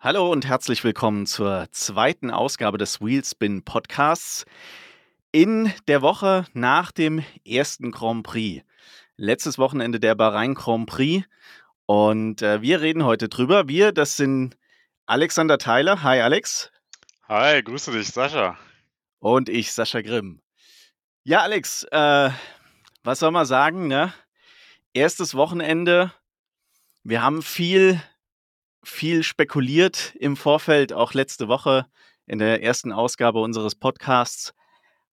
Hallo und herzlich willkommen zur zweiten Ausgabe des Wheelspin Podcasts in der Woche nach dem ersten Grand Prix. Letztes Wochenende der Bahrain Grand Prix und äh, wir reden heute drüber. Wir, das sind Alexander Theiler. Hi Alex. Hi, grüße dich, Sascha. Und ich, Sascha Grimm. Ja, Alex, äh, was soll man sagen, ne? Erstes Wochenende. Wir haben viel viel spekuliert im Vorfeld, auch letzte Woche in der ersten Ausgabe unseres Podcasts.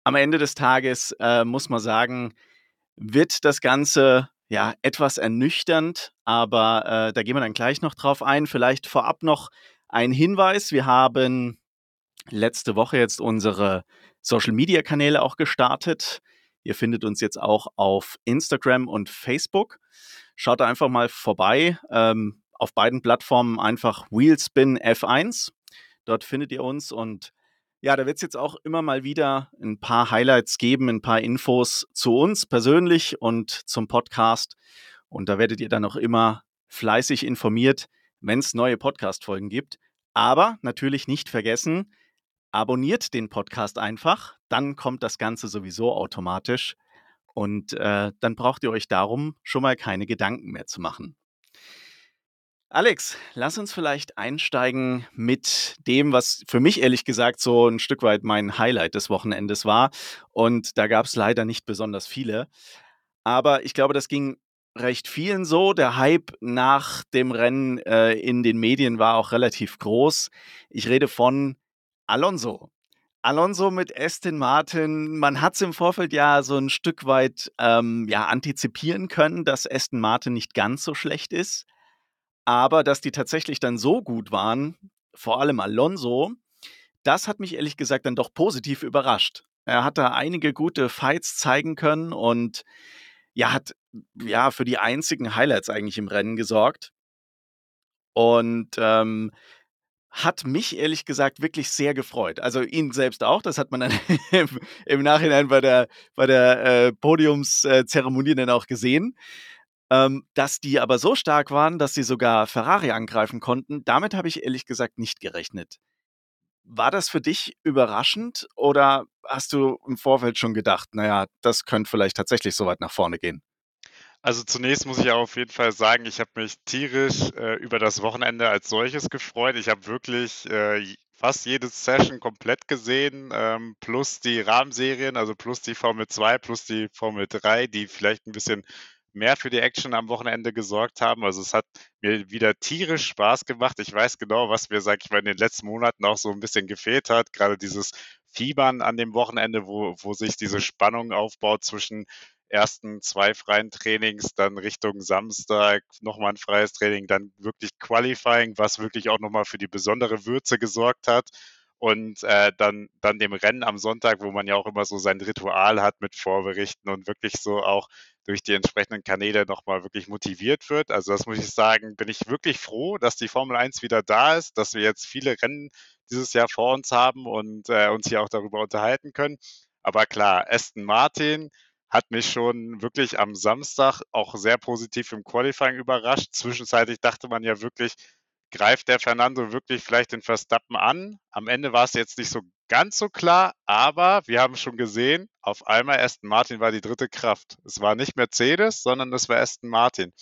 Am Ende des Tages äh, muss man sagen, wird das Ganze ja etwas ernüchternd, aber äh, da gehen wir dann gleich noch drauf ein. Vielleicht vorab noch ein Hinweis. Wir haben letzte Woche jetzt unsere Social Media Kanäle auch gestartet. Ihr findet uns jetzt auch auf Instagram und Facebook. Schaut da einfach mal vorbei. Ähm, auf beiden Plattformen einfach Wheelspin F1. Dort findet ihr uns und ja, da wird es jetzt auch immer mal wieder ein paar Highlights geben, ein paar Infos zu uns persönlich und zum Podcast. Und da werdet ihr dann auch immer fleißig informiert, wenn es neue Podcast-Folgen gibt. Aber natürlich nicht vergessen, abonniert den Podcast einfach, dann kommt das Ganze sowieso automatisch. Und äh, dann braucht ihr euch darum schon mal keine Gedanken mehr zu machen. Alex, lass uns vielleicht einsteigen mit dem, was für mich ehrlich gesagt so ein Stück weit mein Highlight des Wochenendes war. Und da gab es leider nicht besonders viele. Aber ich glaube, das ging recht vielen so. Der Hype nach dem Rennen äh, in den Medien war auch relativ groß. Ich rede von Alonso. Alonso mit Aston Martin, man hat es im Vorfeld ja so ein Stück weit ähm, ja, antizipieren können, dass Aston Martin nicht ganz so schlecht ist. Aber dass die tatsächlich dann so gut waren, vor allem Alonso, das hat mich ehrlich gesagt dann doch positiv überrascht. Er hat da einige gute Fights zeigen können und ja, hat ja für die einzigen Highlights eigentlich im Rennen gesorgt. Und ähm, hat mich ehrlich gesagt wirklich sehr gefreut. Also ihn selbst auch, das hat man dann im, Nachhinein bei der, bei der äh, Podiumszeremonie dann auch gesehen. Ähm, dass die aber so stark waren, dass sie sogar Ferrari angreifen konnten, damit habe ich ehrlich gesagt nicht gerechnet. War das für dich überraschend oder hast du im Vorfeld schon gedacht, naja, das könnte vielleicht tatsächlich so weit nach vorne gehen? Also zunächst muss ich auf jeden Fall sagen, ich habe mich tierisch äh, über das Wochenende als solches gefreut. Ich habe wirklich äh, fast jede Session komplett gesehen, ähm, plus die Rahmenserien, also plus die Formel 2, plus die Formel 3, die vielleicht ein bisschen mehr für die Action am Wochenende gesorgt haben. Also es hat mir wieder tierisch Spaß gemacht. Ich weiß genau, was mir, sag ich mal, in den letzten Monaten auch so ein bisschen gefehlt hat. Gerade dieses Fiebern an dem Wochenende, wo, wo sich diese Spannung aufbaut zwischen ersten zwei freien Trainings, dann Richtung Samstag nochmal ein freies Training, dann wirklich Qualifying, was wirklich auch nochmal für die besondere Würze gesorgt hat und äh, dann, dann dem Rennen am Sonntag, wo man ja auch immer so sein Ritual hat mit Vorberichten und wirklich so auch durch die entsprechenden Kanäle nochmal wirklich motiviert wird. Also das muss ich sagen, bin ich wirklich froh, dass die Formel 1 wieder da ist, dass wir jetzt viele Rennen dieses Jahr vor uns haben und äh, uns hier auch darüber unterhalten können. Aber klar, Aston Martin hat mich schon wirklich am Samstag auch sehr positiv im Qualifying überrascht. Zwischenzeitlich dachte man ja wirklich, greift der Fernando wirklich vielleicht den Verstappen an? Am Ende war es jetzt nicht so ganz so klar, aber wir haben schon gesehen, auf einmal Aston Martin war die dritte Kraft. Es war nicht Mercedes, sondern es war Aston Martin.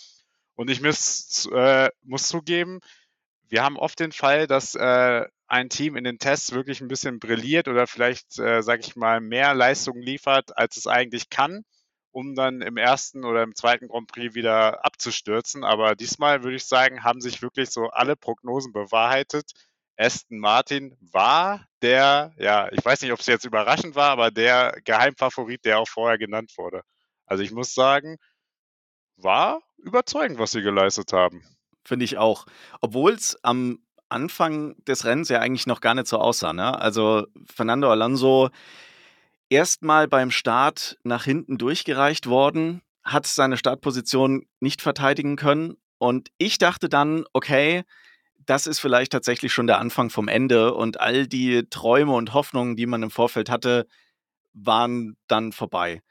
Und ich muss, äh, muss zugeben, wir haben oft den Fall, dass äh, ein Team in den Tests wirklich ein bisschen brilliert oder vielleicht, äh, sage ich mal, mehr Leistung liefert, als es eigentlich kann um dann im ersten oder im zweiten Grand Prix wieder abzustürzen. Aber diesmal würde ich sagen, haben sich wirklich so alle Prognosen bewahrheitet. Aston Martin war der, ja, ich weiß nicht, ob es jetzt überraschend war, aber der Geheimfavorit, der auch vorher genannt wurde. Also ich muss sagen, war überzeugend, was sie geleistet haben. Finde ich auch. Obwohl es am Anfang des Rennens ja eigentlich noch gar nicht so aussah. Ne? Also Fernando Alonso erstmal beim Start nach hinten durchgereicht worden, hat seine Startposition nicht verteidigen können. Und ich dachte dann, okay, das ist vielleicht tatsächlich schon der Anfang vom Ende und all die Träume und Hoffnungen, die man im Vorfeld hatte, waren dann vorbei.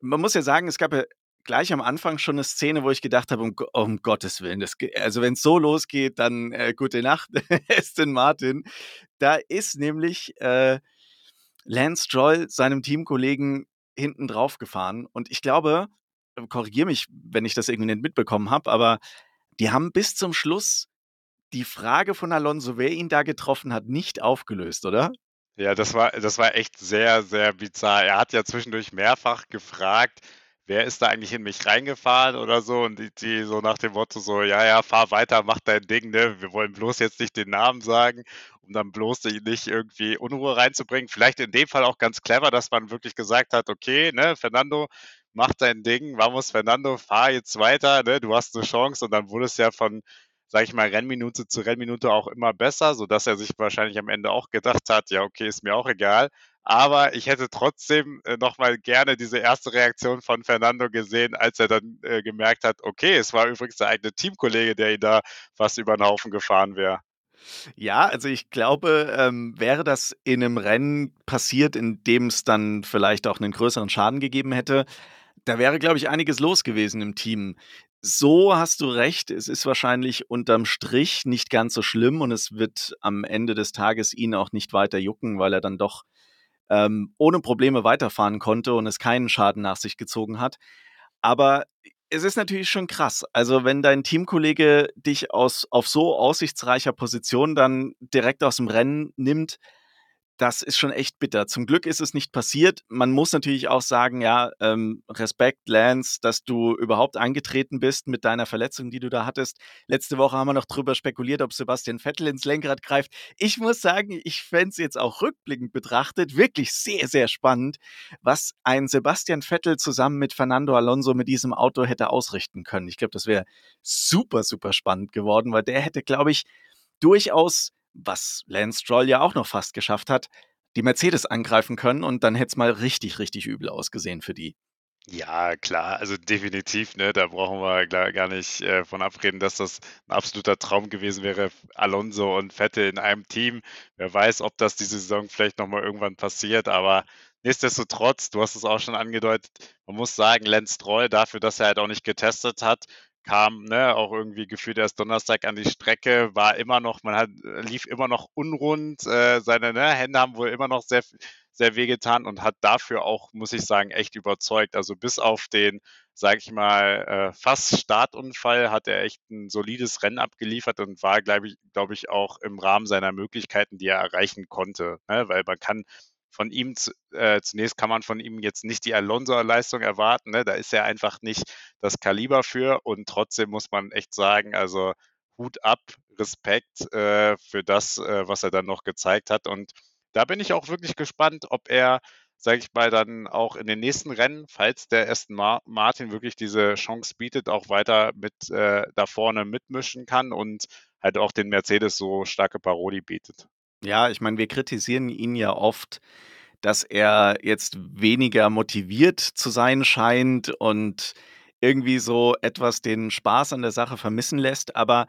Man muss ja sagen, es gab ja gleich am Anfang schon eine Szene, wo ich gedacht habe, um, um Gottes Willen, das, also wenn es so losgeht, dann äh, gute Nacht, Aston Martin. Da ist nämlich äh, Lance Stroll seinem Teamkollegen hinten drauf gefahren und ich glaube, äh, korrigiere mich, wenn ich das irgendwie nicht mitbekommen habe, aber die haben bis zum Schluss die Frage von Alonso, wer ihn da getroffen hat, nicht aufgelöst, oder? Ja, das war, das war echt sehr, sehr bizarr. Er hat ja zwischendurch mehrfach gefragt, wer ist da eigentlich in mich reingefahren oder so und die, die so nach dem Motto so, ja, ja, fahr weiter, mach dein Ding, ne? Wir wollen bloß jetzt nicht den Namen sagen, um dann bloß nicht irgendwie Unruhe reinzubringen. Vielleicht in dem Fall auch ganz clever, dass man wirklich gesagt hat, okay, ne, Fernando, mach dein Ding, vamos Fernando, fahr jetzt weiter, ne? Du hast eine Chance und dann wurde es ja von sage ich mal, Rennminute zu Rennminute auch immer besser, sodass er sich wahrscheinlich am Ende auch gedacht hat, ja, okay, ist mir auch egal. Aber ich hätte trotzdem äh, nochmal gerne diese erste Reaktion von Fernando gesehen, als er dann äh, gemerkt hat, okay, es war übrigens der eigene Teamkollege, der ihn da fast über den Haufen gefahren wäre. Ja, also ich glaube, ähm, wäre das in einem Rennen passiert, in dem es dann vielleicht auch einen größeren Schaden gegeben hätte, da wäre, glaube ich, einiges los gewesen im Team. So hast du recht. Es ist wahrscheinlich unterm Strich nicht ganz so schlimm und es wird am Ende des Tages ihn auch nicht weiter jucken, weil er dann doch ähm, ohne Probleme weiterfahren konnte und es keinen Schaden nach sich gezogen hat. Aber es ist natürlich schon krass. Also, wenn dein Teamkollege dich aus, auf so aussichtsreicher Position dann direkt aus dem Rennen nimmt, das ist schon echt bitter. Zum Glück ist es nicht passiert. Man muss natürlich auch sagen, ja, ähm, Respekt, Lance, dass du überhaupt angetreten bist mit deiner Verletzung, die du da hattest. Letzte Woche haben wir noch drüber spekuliert, ob Sebastian Vettel ins Lenkrad greift. Ich muss sagen, ich fände es jetzt auch rückblickend betrachtet wirklich sehr, sehr spannend, was ein Sebastian Vettel zusammen mit Fernando Alonso mit diesem Auto hätte ausrichten können. Ich glaube, das wäre super, super spannend geworden, weil der hätte, glaube ich, durchaus was Lance Stroll ja auch noch fast geschafft hat, die Mercedes angreifen können und dann hätte es mal richtig, richtig übel ausgesehen für die. Ja, klar, also definitiv, ne, da brauchen wir gar nicht äh, von abreden, dass das ein absoluter Traum gewesen wäre, Alonso und Vettel in einem Team. Wer weiß, ob das diese Saison vielleicht nochmal irgendwann passiert, aber nichtsdestotrotz, du hast es auch schon angedeutet, man muss sagen, Lance Stroll dafür, dass er halt auch nicht getestet hat, kam ne, auch irgendwie gefühlt erst Donnerstag an die Strecke, war immer noch, man hat, lief immer noch unrund, äh, seine ne, Hände haben wohl immer noch sehr, sehr wehgetan und hat dafür auch, muss ich sagen, echt überzeugt. Also bis auf den, sage ich mal, äh, fast Startunfall hat er echt ein solides Rennen abgeliefert und war, glaube ich, glaube ich, auch im Rahmen seiner Möglichkeiten, die er erreichen konnte. Ne? Weil man kann von ihm, äh, zunächst kann man von ihm jetzt nicht die Alonso-Leistung erwarten. Ne? Da ist er einfach nicht das Kaliber für. Und trotzdem muss man echt sagen, also Hut ab, Respekt äh, für das, äh, was er dann noch gezeigt hat. Und da bin ich auch wirklich gespannt, ob er, sage ich mal, dann auch in den nächsten Rennen, falls der Aston Martin wirklich diese Chance bietet, auch weiter mit äh, da vorne mitmischen kann und halt auch den Mercedes so starke Paroli bietet. Ja, ich meine, wir kritisieren ihn ja oft, dass er jetzt weniger motiviert zu sein scheint und irgendwie so etwas den Spaß an der Sache vermissen lässt. Aber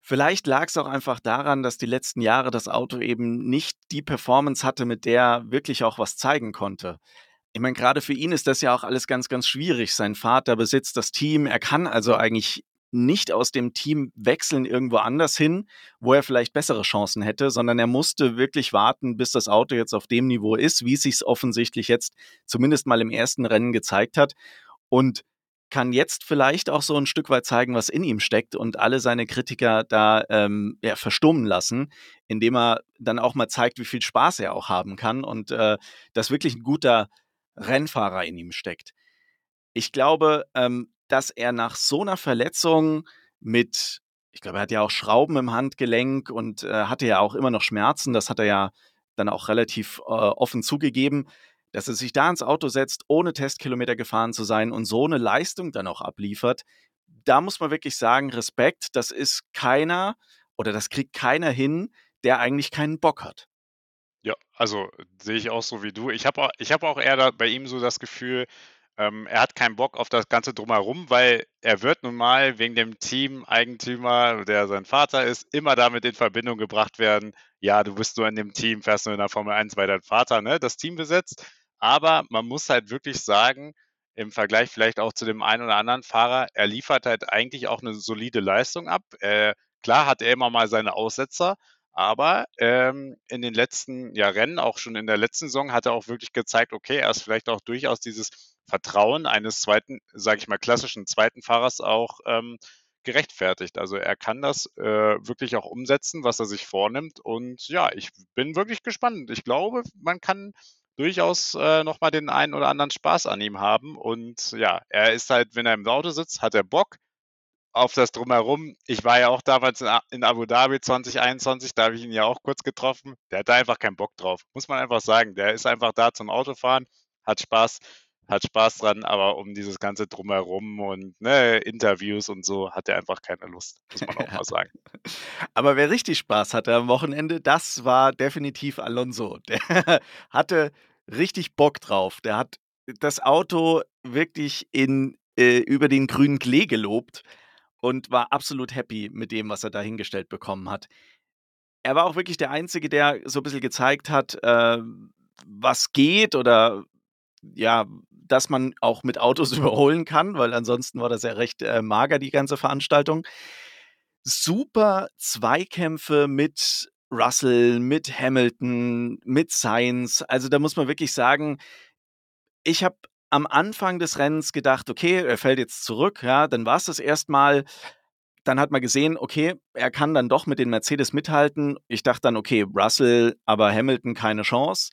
vielleicht lag es auch einfach daran, dass die letzten Jahre das Auto eben nicht die Performance hatte, mit der er wirklich auch was zeigen konnte. Ich meine, gerade für ihn ist das ja auch alles ganz, ganz schwierig. Sein Vater besitzt das Team. Er kann also eigentlich nicht aus dem Team wechseln irgendwo anders hin, wo er vielleicht bessere Chancen hätte, sondern er musste wirklich warten, bis das Auto jetzt auf dem Niveau ist, wie es sich offensichtlich jetzt zumindest mal im ersten Rennen gezeigt hat. Und kann jetzt vielleicht auch so ein Stück weit zeigen, was in ihm steckt und alle seine Kritiker da ähm, ja, verstummen lassen, indem er dann auch mal zeigt, wie viel Spaß er auch haben kann und äh, dass wirklich ein guter Rennfahrer in ihm steckt. Ich glaube, ähm, dass er nach so einer Verletzung mit, ich glaube, er hat ja auch Schrauben im Handgelenk und äh, hatte ja auch immer noch Schmerzen, das hat er ja dann auch relativ äh, offen zugegeben, dass er sich da ins Auto setzt, ohne Testkilometer gefahren zu sein und so eine Leistung dann auch abliefert. Da muss man wirklich sagen, Respekt, das ist keiner oder das kriegt keiner hin, der eigentlich keinen Bock hat. Ja, also sehe ich auch so wie du. Ich habe auch, hab auch eher bei ihm so das Gefühl, ähm, er hat keinen Bock auf das Ganze drumherum, weil er wird nun mal wegen dem Team-Eigentümer, der sein Vater ist, immer damit in Verbindung gebracht werden, ja, du bist nur in dem Team, fährst nur in der Formel 1, weil dein Vater ne, das Team besetzt. Aber man muss halt wirklich sagen, im Vergleich vielleicht auch zu dem einen oder anderen Fahrer, er liefert halt eigentlich auch eine solide Leistung ab. Äh, klar hat er immer mal seine Aussetzer, aber ähm, in den letzten ja, Rennen, auch schon in der letzten Saison, hat er auch wirklich gezeigt, okay, er ist vielleicht auch durchaus dieses Vertrauen eines zweiten, sage ich mal, klassischen zweiten Fahrers auch ähm, gerechtfertigt. Also er kann das äh, wirklich auch umsetzen, was er sich vornimmt. Und ja, ich bin wirklich gespannt. Ich glaube, man kann durchaus äh, nochmal den einen oder anderen Spaß an ihm haben. Und ja, er ist halt, wenn er im Auto sitzt, hat er Bock auf das Drumherum. Ich war ja auch damals in Abu Dhabi 2021, da habe ich ihn ja auch kurz getroffen. Der hat da einfach keinen Bock drauf. Muss man einfach sagen. Der ist einfach da zum Autofahren, hat Spaß, hat Spaß dran, aber um dieses ganze Drumherum und ne, Interviews und so hat er einfach keine Lust, muss man auch mal sagen. Aber wer richtig Spaß hatte am Wochenende, das war definitiv Alonso. Der hatte richtig Bock drauf. Der hat das Auto wirklich in, äh, über den grünen Klee gelobt und war absolut happy mit dem, was er da hingestellt bekommen hat. Er war auch wirklich der Einzige, der so ein bisschen gezeigt hat, äh, was geht oder ja, dass man auch mit Autos überholen kann, weil ansonsten war das ja recht äh, mager, die ganze Veranstaltung. Super Zweikämpfe mit Russell, mit Hamilton, mit Sainz. Also da muss man wirklich sagen, ich habe am Anfang des Rennens gedacht, okay, er fällt jetzt zurück, ja, dann war es das erstmal. Dann hat man gesehen, okay, er kann dann doch mit den Mercedes mithalten. Ich dachte dann, okay, Russell, aber Hamilton keine Chance.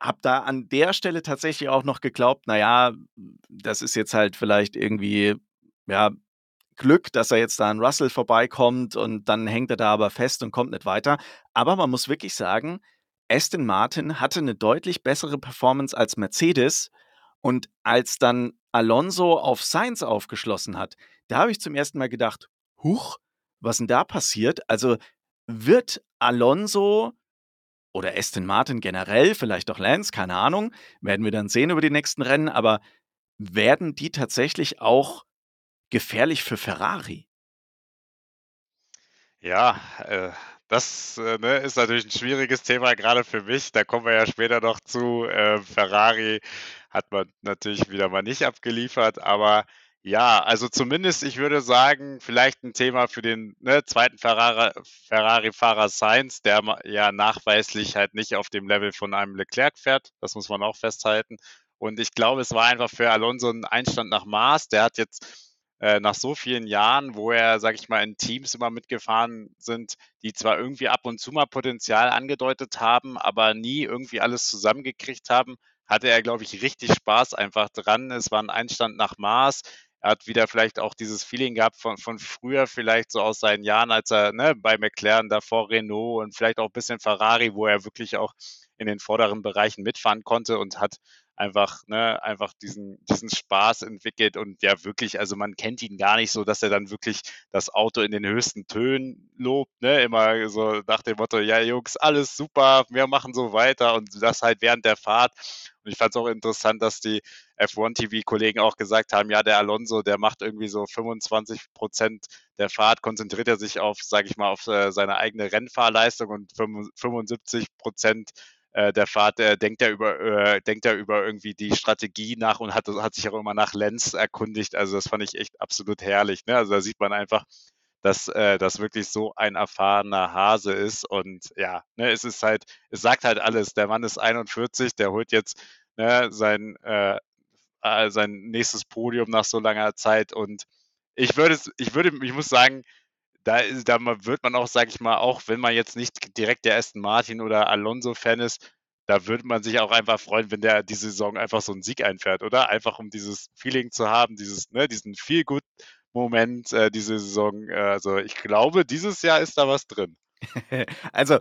Hab da an der Stelle tatsächlich auch noch geglaubt, naja, das ist jetzt halt vielleicht irgendwie, ja, Glück, dass er jetzt da an Russell vorbeikommt und dann hängt er da aber fest und kommt nicht weiter. Aber man muss wirklich sagen, Aston Martin hatte eine deutlich bessere Performance als Mercedes und als dann Alonso auf Sainz aufgeschlossen hat, da habe ich zum ersten Mal gedacht, huch, was denn da passiert? Also wird Alonso oder Aston Martin generell, vielleicht auch Lance, keine Ahnung, werden wir dann sehen über die nächsten Rennen, aber werden die tatsächlich auch gefährlich für Ferrari? Ja, äh, das äh, ne, ist natürlich ein schwieriges Thema, gerade für mich. Da kommen wir ja später noch zu. Äh, Ferrari hat man natürlich wieder mal nicht abgeliefert, aber ja, also zumindest, ich würde sagen, vielleicht ein Thema für den ne, zweiten Ferrari-Fahrer Sainz, der ja nachweislich halt nicht auf dem Level von einem Leclerc fährt. Das muss man auch festhalten. Und ich glaube, es war einfach für Alonso ein Einstand nach Maß. Der hat jetzt äh, nach so vielen Jahren, wo er, sag ich mal, in Teams immer mitgefahren sind, die zwar irgendwie ab und zu mal Potenzial angedeutet haben, aber nie irgendwie alles zusammengekriegt haben, hatte er, glaube ich, richtig Spaß einfach dran. Es war ein Einstand nach Maß. Er hat wieder vielleicht auch dieses Feeling gehabt von, von früher, vielleicht so aus seinen Jahren, als er ne, bei McLaren davor Renault und vielleicht auch ein bisschen Ferrari, wo er wirklich auch in den vorderen Bereichen mitfahren konnte und hat einfach, ne, einfach diesen, diesen Spaß entwickelt und ja wirklich, also man kennt ihn gar nicht so, dass er dann wirklich das Auto in den höchsten Tönen lobt, ne, immer so nach dem Motto, ja Jungs, alles super, wir machen so weiter und das halt während der Fahrt. Und ich fand es auch interessant, dass die F1-TV-Kollegen auch gesagt haben, ja, der Alonso, der macht irgendwie so 25 Prozent der Fahrt, konzentriert er sich auf, sage ich mal, auf äh, seine eigene Rennfahrleistung und 75 Prozent äh, der Fahrt, äh, denkt er über, äh, denkt er über irgendwie die Strategie nach und hat, hat sich auch immer nach Lenz erkundigt. Also das fand ich echt absolut herrlich. Ne? Also da sieht man einfach, dass äh, das wirklich so ein erfahrener Hase ist. Und ja, ne, es ist halt, es sagt halt alles. Der Mann ist 41, der holt jetzt ne, sein, äh, äh, sein nächstes Podium nach so langer Zeit. Und ich würde, ich würde, ich muss sagen, da, da wird man auch, sage ich mal, auch wenn man jetzt nicht direkt der Aston Martin oder Alonso-Fan ist, da würde man sich auch einfach freuen, wenn der diese Saison einfach so einen Sieg einfährt, oder? Einfach um dieses Feeling zu haben, dieses, ne, diesen feel good Moment, äh, diese Saison. Äh, also ich glaube, dieses Jahr ist da was drin. also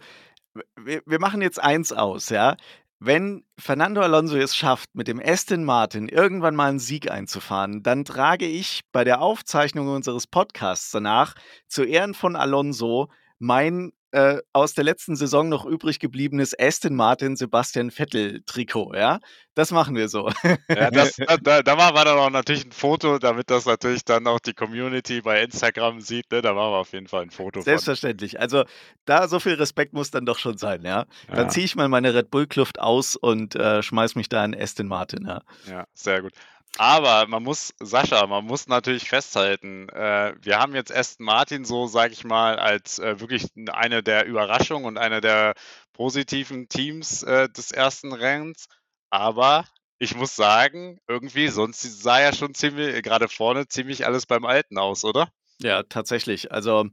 wir, wir machen jetzt eins aus, ja wenn Fernando Alonso es schafft, mit dem Aston Martin irgendwann mal einen Sieg einzufahren, dann trage ich bei der Aufzeichnung unseres Podcasts danach zu Ehren von Alonso mein äh, aus der letzten Saison noch übrig gebliebenes Aston Martin Sebastian Vettel Trikot, ja? Das machen wir so. Ja, das, da, da machen wir dann auch natürlich ein Foto, damit das natürlich dann auch die Community bei Instagram sieht. Ne? Da machen wir auf jeden Fall ein Foto. Selbstverständlich. Von. Also da so viel Respekt muss dann doch schon sein, ja. Dann ja. ziehe ich mal meine Red Bull Kluft aus und äh, schmeiß mich da in Aston Martin, ja. Ja, sehr gut. Aber man muss, Sascha, man muss natürlich festhalten, äh, wir haben jetzt Aston Martin so, sage ich mal, als äh, wirklich eine der Überraschungen und eine der positiven Teams äh, des ersten Rennens. Aber ich muss sagen, irgendwie, sonst sah ja schon ziemlich, gerade vorne, ziemlich alles beim Alten aus, oder? Ja, tatsächlich. Also,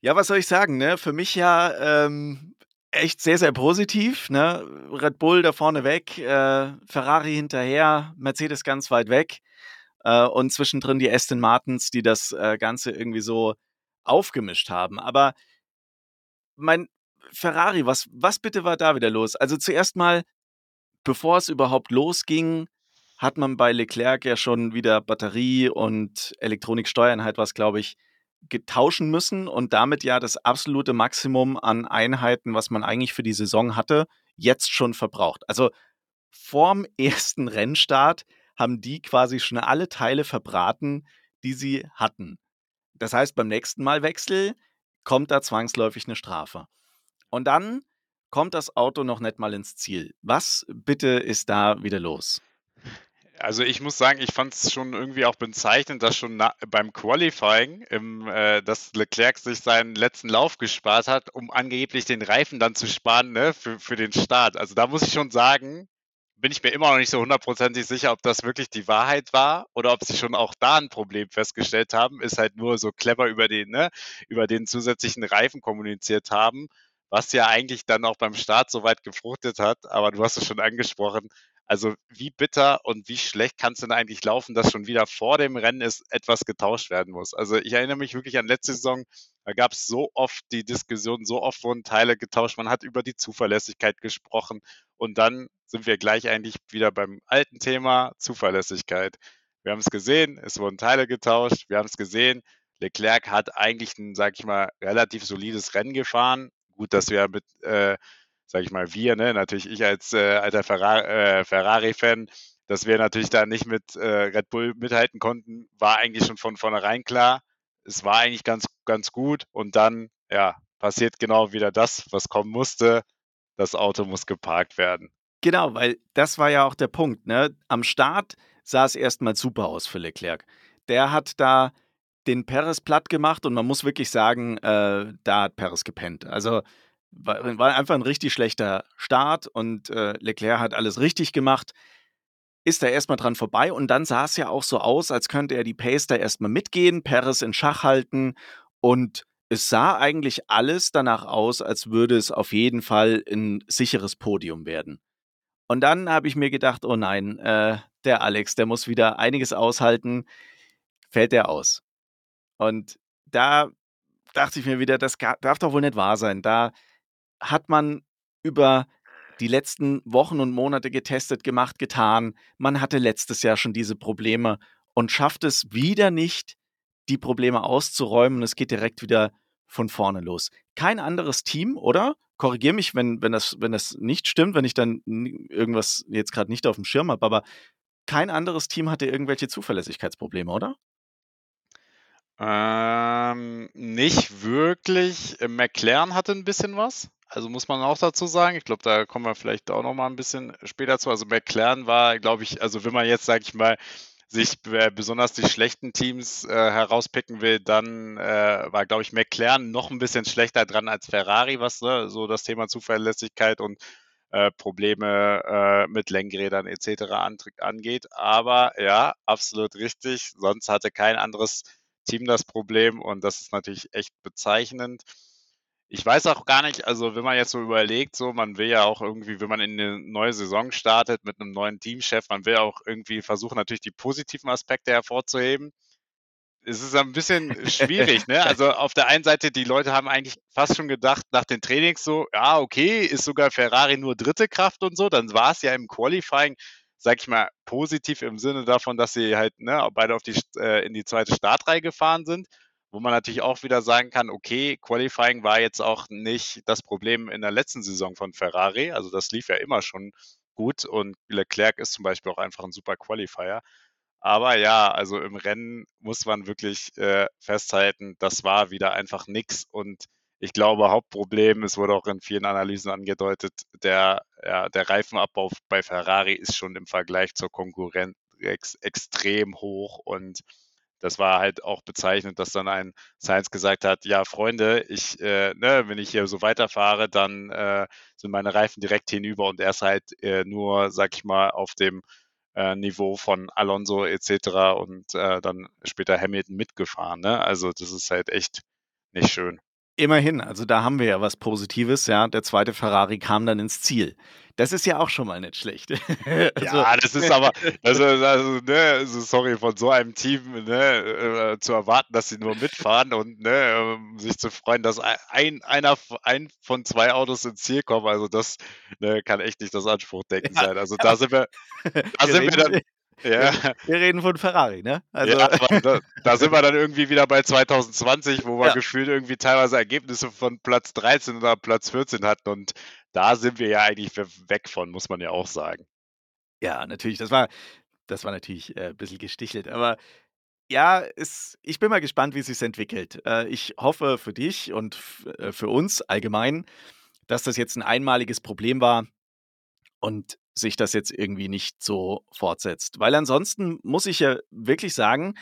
ja, was soll ich sagen, ne? Für mich ja ähm, echt sehr, sehr positiv. Ne? Red Bull da vorne weg, äh, Ferrari hinterher, Mercedes ganz weit weg äh, und zwischendrin die Aston Martins, die das äh, Ganze irgendwie so aufgemischt haben. Aber mein Ferrari, was, was bitte war da wieder los? Also zuerst mal, bevor es überhaupt losging, hat man bei Leclerc ja schon wieder Batterie und Elektroniksteuereinheit, was glaube ich, getauschen müssen und damit ja das absolute Maximum an Einheiten, was man eigentlich für die Saison hatte, jetzt schon verbraucht. Also vorm ersten Rennstart haben die quasi schon alle Teile verbraten, die sie hatten. Das heißt, beim nächsten Mal Wechsel kommt da zwangsläufig eine Strafe. Und dann kommt das Auto noch nicht mal ins Ziel. Was bitte ist da wieder los? Also ich muss sagen, ich fand es schon irgendwie auch bezeichnend, dass schon beim Qualifying, im, äh, dass Leclerc sich seinen letzten Lauf gespart hat, um angeblich den Reifen dann zu sparen ne, für, für den Start. Also da muss ich schon sagen, bin ich mir immer noch nicht so hundertprozentig sicher, ob das wirklich die Wahrheit war oder ob sie schon auch da ein Problem festgestellt haben, ist halt nur so clever über den, ne, über den zusätzlichen Reifen kommuniziert haben, was ja eigentlich dann auch beim Start soweit gefruchtet hat. Aber du hast es schon angesprochen, also wie bitter und wie schlecht kann es denn eigentlich laufen, dass schon wieder vor dem Rennen ist, etwas getauscht werden muss. Also ich erinnere mich wirklich an letzte Saison, da gab es so oft die Diskussion, so oft wurden Teile getauscht, man hat über die Zuverlässigkeit gesprochen und dann sind wir gleich eigentlich wieder beim alten Thema Zuverlässigkeit. Wir haben es gesehen, es wurden Teile getauscht, wir haben es gesehen, Leclerc hat eigentlich ein, sag ich mal, relativ solides Rennen gefahren. Gut, dass wir mit äh, sage ich mal, wir, ne, natürlich ich als äh, alter Ferrari, äh, Ferrari-Fan, dass wir natürlich da nicht mit äh, Red Bull mithalten konnten, war eigentlich schon von vornherein klar. Es war eigentlich ganz, ganz gut und dann, ja, passiert genau wieder das, was kommen musste. Das Auto muss geparkt werden. Genau, weil das war ja auch der Punkt. Ne? Am Start sah es erstmal super aus für Leclerc. Der hat da den Perez platt gemacht und man muss wirklich sagen, äh, da hat Perez gepennt. Also war, war einfach ein richtig schlechter Start und äh, Leclerc hat alles richtig gemacht. Ist da erstmal dran vorbei und dann sah es ja auch so aus, als könnte er die Pace da erstmal mitgehen, Perez in Schach halten und es sah eigentlich alles danach aus, als würde es auf jeden Fall ein sicheres Podium werden. Und dann habe ich mir gedacht, oh nein, äh, der Alex, der muss wieder einiges aushalten, fällt der aus. Und da dachte ich mir wieder, das darf doch wohl nicht wahr sein. Da hat man über die letzten Wochen und Monate getestet, gemacht, getan. Man hatte letztes Jahr schon diese Probleme und schafft es wieder nicht, die Probleme auszuräumen. Es geht direkt wieder von vorne los. Kein anderes Team, oder? Korrigiere mich, wenn, wenn, das, wenn das nicht stimmt, wenn ich dann irgendwas jetzt gerade nicht auf dem Schirm habe, aber kein anderes Team hatte irgendwelche Zuverlässigkeitsprobleme, oder? Ähm, nicht wirklich. McLaren hatte ein bisschen was. Also muss man auch dazu sagen, ich glaube, da kommen wir vielleicht auch noch mal ein bisschen später zu. Also McLaren war, glaube ich, also wenn man jetzt, sage ich mal, sich besonders die schlechten Teams äh, herauspicken will, dann äh, war, glaube ich, McLaren noch ein bisschen schlechter dran als Ferrari, was ne, so das Thema Zuverlässigkeit und äh, Probleme äh, mit Lenkrädern etc. An, angeht. Aber ja, absolut richtig. Sonst hatte kein anderes Team das Problem und das ist natürlich echt bezeichnend ich weiß auch gar nicht, also wenn man jetzt so überlegt, so man will ja auch irgendwie, wenn man in eine neue Saison startet mit einem neuen Teamchef, man will auch irgendwie versuchen, natürlich die positiven Aspekte hervorzuheben. Es ist ein bisschen schwierig, ne? Also auf der einen Seite, die Leute haben eigentlich fast schon gedacht, nach den Trainings so, ja, okay, ist sogar Ferrari nur dritte Kraft und so, dann war es ja im Qualifying, sag ich mal, positiv im Sinne davon, dass sie halt ne, beide auf die, äh, in die zweite Startreihe gefahren sind wo man natürlich auch wieder sagen kann, okay, Qualifying war jetzt auch nicht das Problem in der letzten Saison von Ferrari. Also das lief ja immer schon gut und Leclerc ist zum Beispiel auch einfach ein super Qualifier. Aber ja, also im Rennen muss man wirklich äh, festhalten, das war wieder einfach nix. Und ich glaube, Hauptproblem, es wurde auch in vielen Analysen angedeutet, der, ja, der Reifenabbau bei Ferrari ist schon im Vergleich zur Konkurrenz ex extrem hoch. Und das war halt auch bezeichnend, dass dann ein Science gesagt hat, ja, Freunde, ich, äh, ne, wenn ich hier so weiterfahre, dann äh, sind meine Reifen direkt hinüber und er ist halt äh, nur, sag ich mal, auf dem äh, Niveau von Alonso etc. und äh, dann später Hamilton mitgefahren. Ne? Also das ist halt echt nicht schön. Immerhin, also da haben wir ja was Positives, ja. Der zweite Ferrari kam dann ins Ziel. Das ist ja auch schon mal nicht schlecht. also, ja, das ist aber, also, also, ne, also sorry, von so einem Team ne, äh, zu erwarten, dass sie nur mitfahren und ne, um sich zu freuen, dass ein, einer ein von zwei Autos ins Ziel kommt, also das ne, kann echt nicht das Anspruchdenken ja, sein. Also da sind wir, da sind wir dann, ja. Wir reden von Ferrari, ne? Also ja, da, da, sind wir dann irgendwie wieder bei 2020, wo wir ja. gefühlt irgendwie teilweise Ergebnisse von Platz 13 oder Platz 14 hatten und da sind wir ja eigentlich weg von, muss man ja auch sagen. Ja, natürlich, das war, das war natürlich äh, ein bisschen gestichelt, aber ja, es, ich bin mal gespannt, wie es sich entwickelt. Äh, ich hoffe für dich und äh, für uns allgemein, dass das jetzt ein einmaliges Problem war und sich das jetzt irgendwie nicht so fortsetzt. Weil ansonsten muss ich ja wirklich sagen,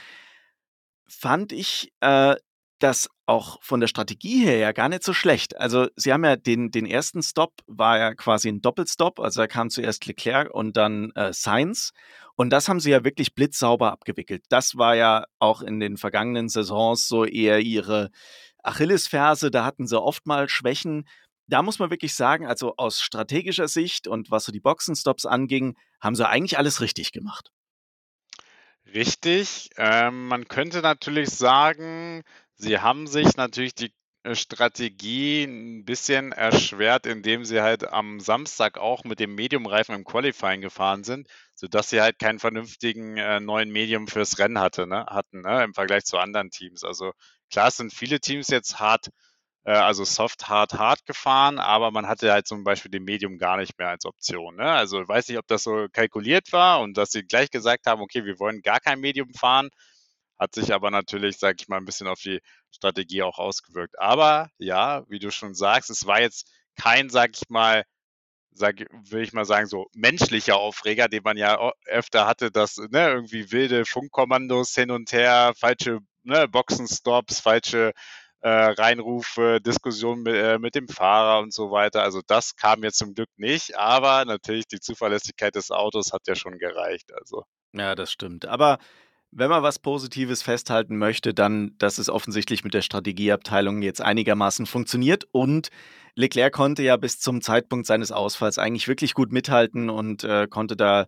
fand ich äh, das auch von der Strategie her ja gar nicht so schlecht. Also sie haben ja den, den ersten Stop, war ja quasi ein Doppelstop. Also da kam zuerst Leclerc und dann äh, Sainz. Und das haben sie ja wirklich blitzsauber abgewickelt. Das war ja auch in den vergangenen Saisons so eher ihre Achillesferse. Da hatten sie oft mal Schwächen da muss man wirklich sagen, also aus strategischer Sicht und was so die Boxenstops anging, haben sie eigentlich alles richtig gemacht. Richtig. Ähm, man könnte natürlich sagen, sie haben sich natürlich die äh, Strategie ein bisschen erschwert, indem sie halt am Samstag auch mit dem Medium-Reifen im Qualifying gefahren sind, sodass sie halt keinen vernünftigen äh, neuen Medium fürs Rennen hatte, ne, hatten, ne, im Vergleich zu anderen Teams. Also klar sind viele Teams jetzt hart also soft, hard, hard gefahren, aber man hatte halt zum Beispiel den Medium gar nicht mehr als Option. Ne? Also ich weiß nicht, ob das so kalkuliert war und dass sie gleich gesagt haben, okay, wir wollen gar kein Medium fahren, hat sich aber natürlich, sag ich mal, ein bisschen auf die Strategie auch ausgewirkt. Aber ja, wie du schon sagst, es war jetzt kein, sag ich mal, sag, will ich mal sagen, so menschlicher Aufreger, den man ja öfter hatte, dass ne, irgendwie wilde Funkkommandos hin und her, falsche ne, Boxenstops, falsche äh, Reinrufe, Diskussionen mit, äh, mit dem Fahrer und so weiter. Also das kam jetzt zum Glück nicht, aber natürlich die Zuverlässigkeit des Autos hat ja schon gereicht. Also. Ja, das stimmt. Aber wenn man was Positives festhalten möchte, dann, dass es offensichtlich mit der Strategieabteilung jetzt einigermaßen funktioniert und Leclerc konnte ja bis zum Zeitpunkt seines Ausfalls eigentlich wirklich gut mithalten und äh, konnte da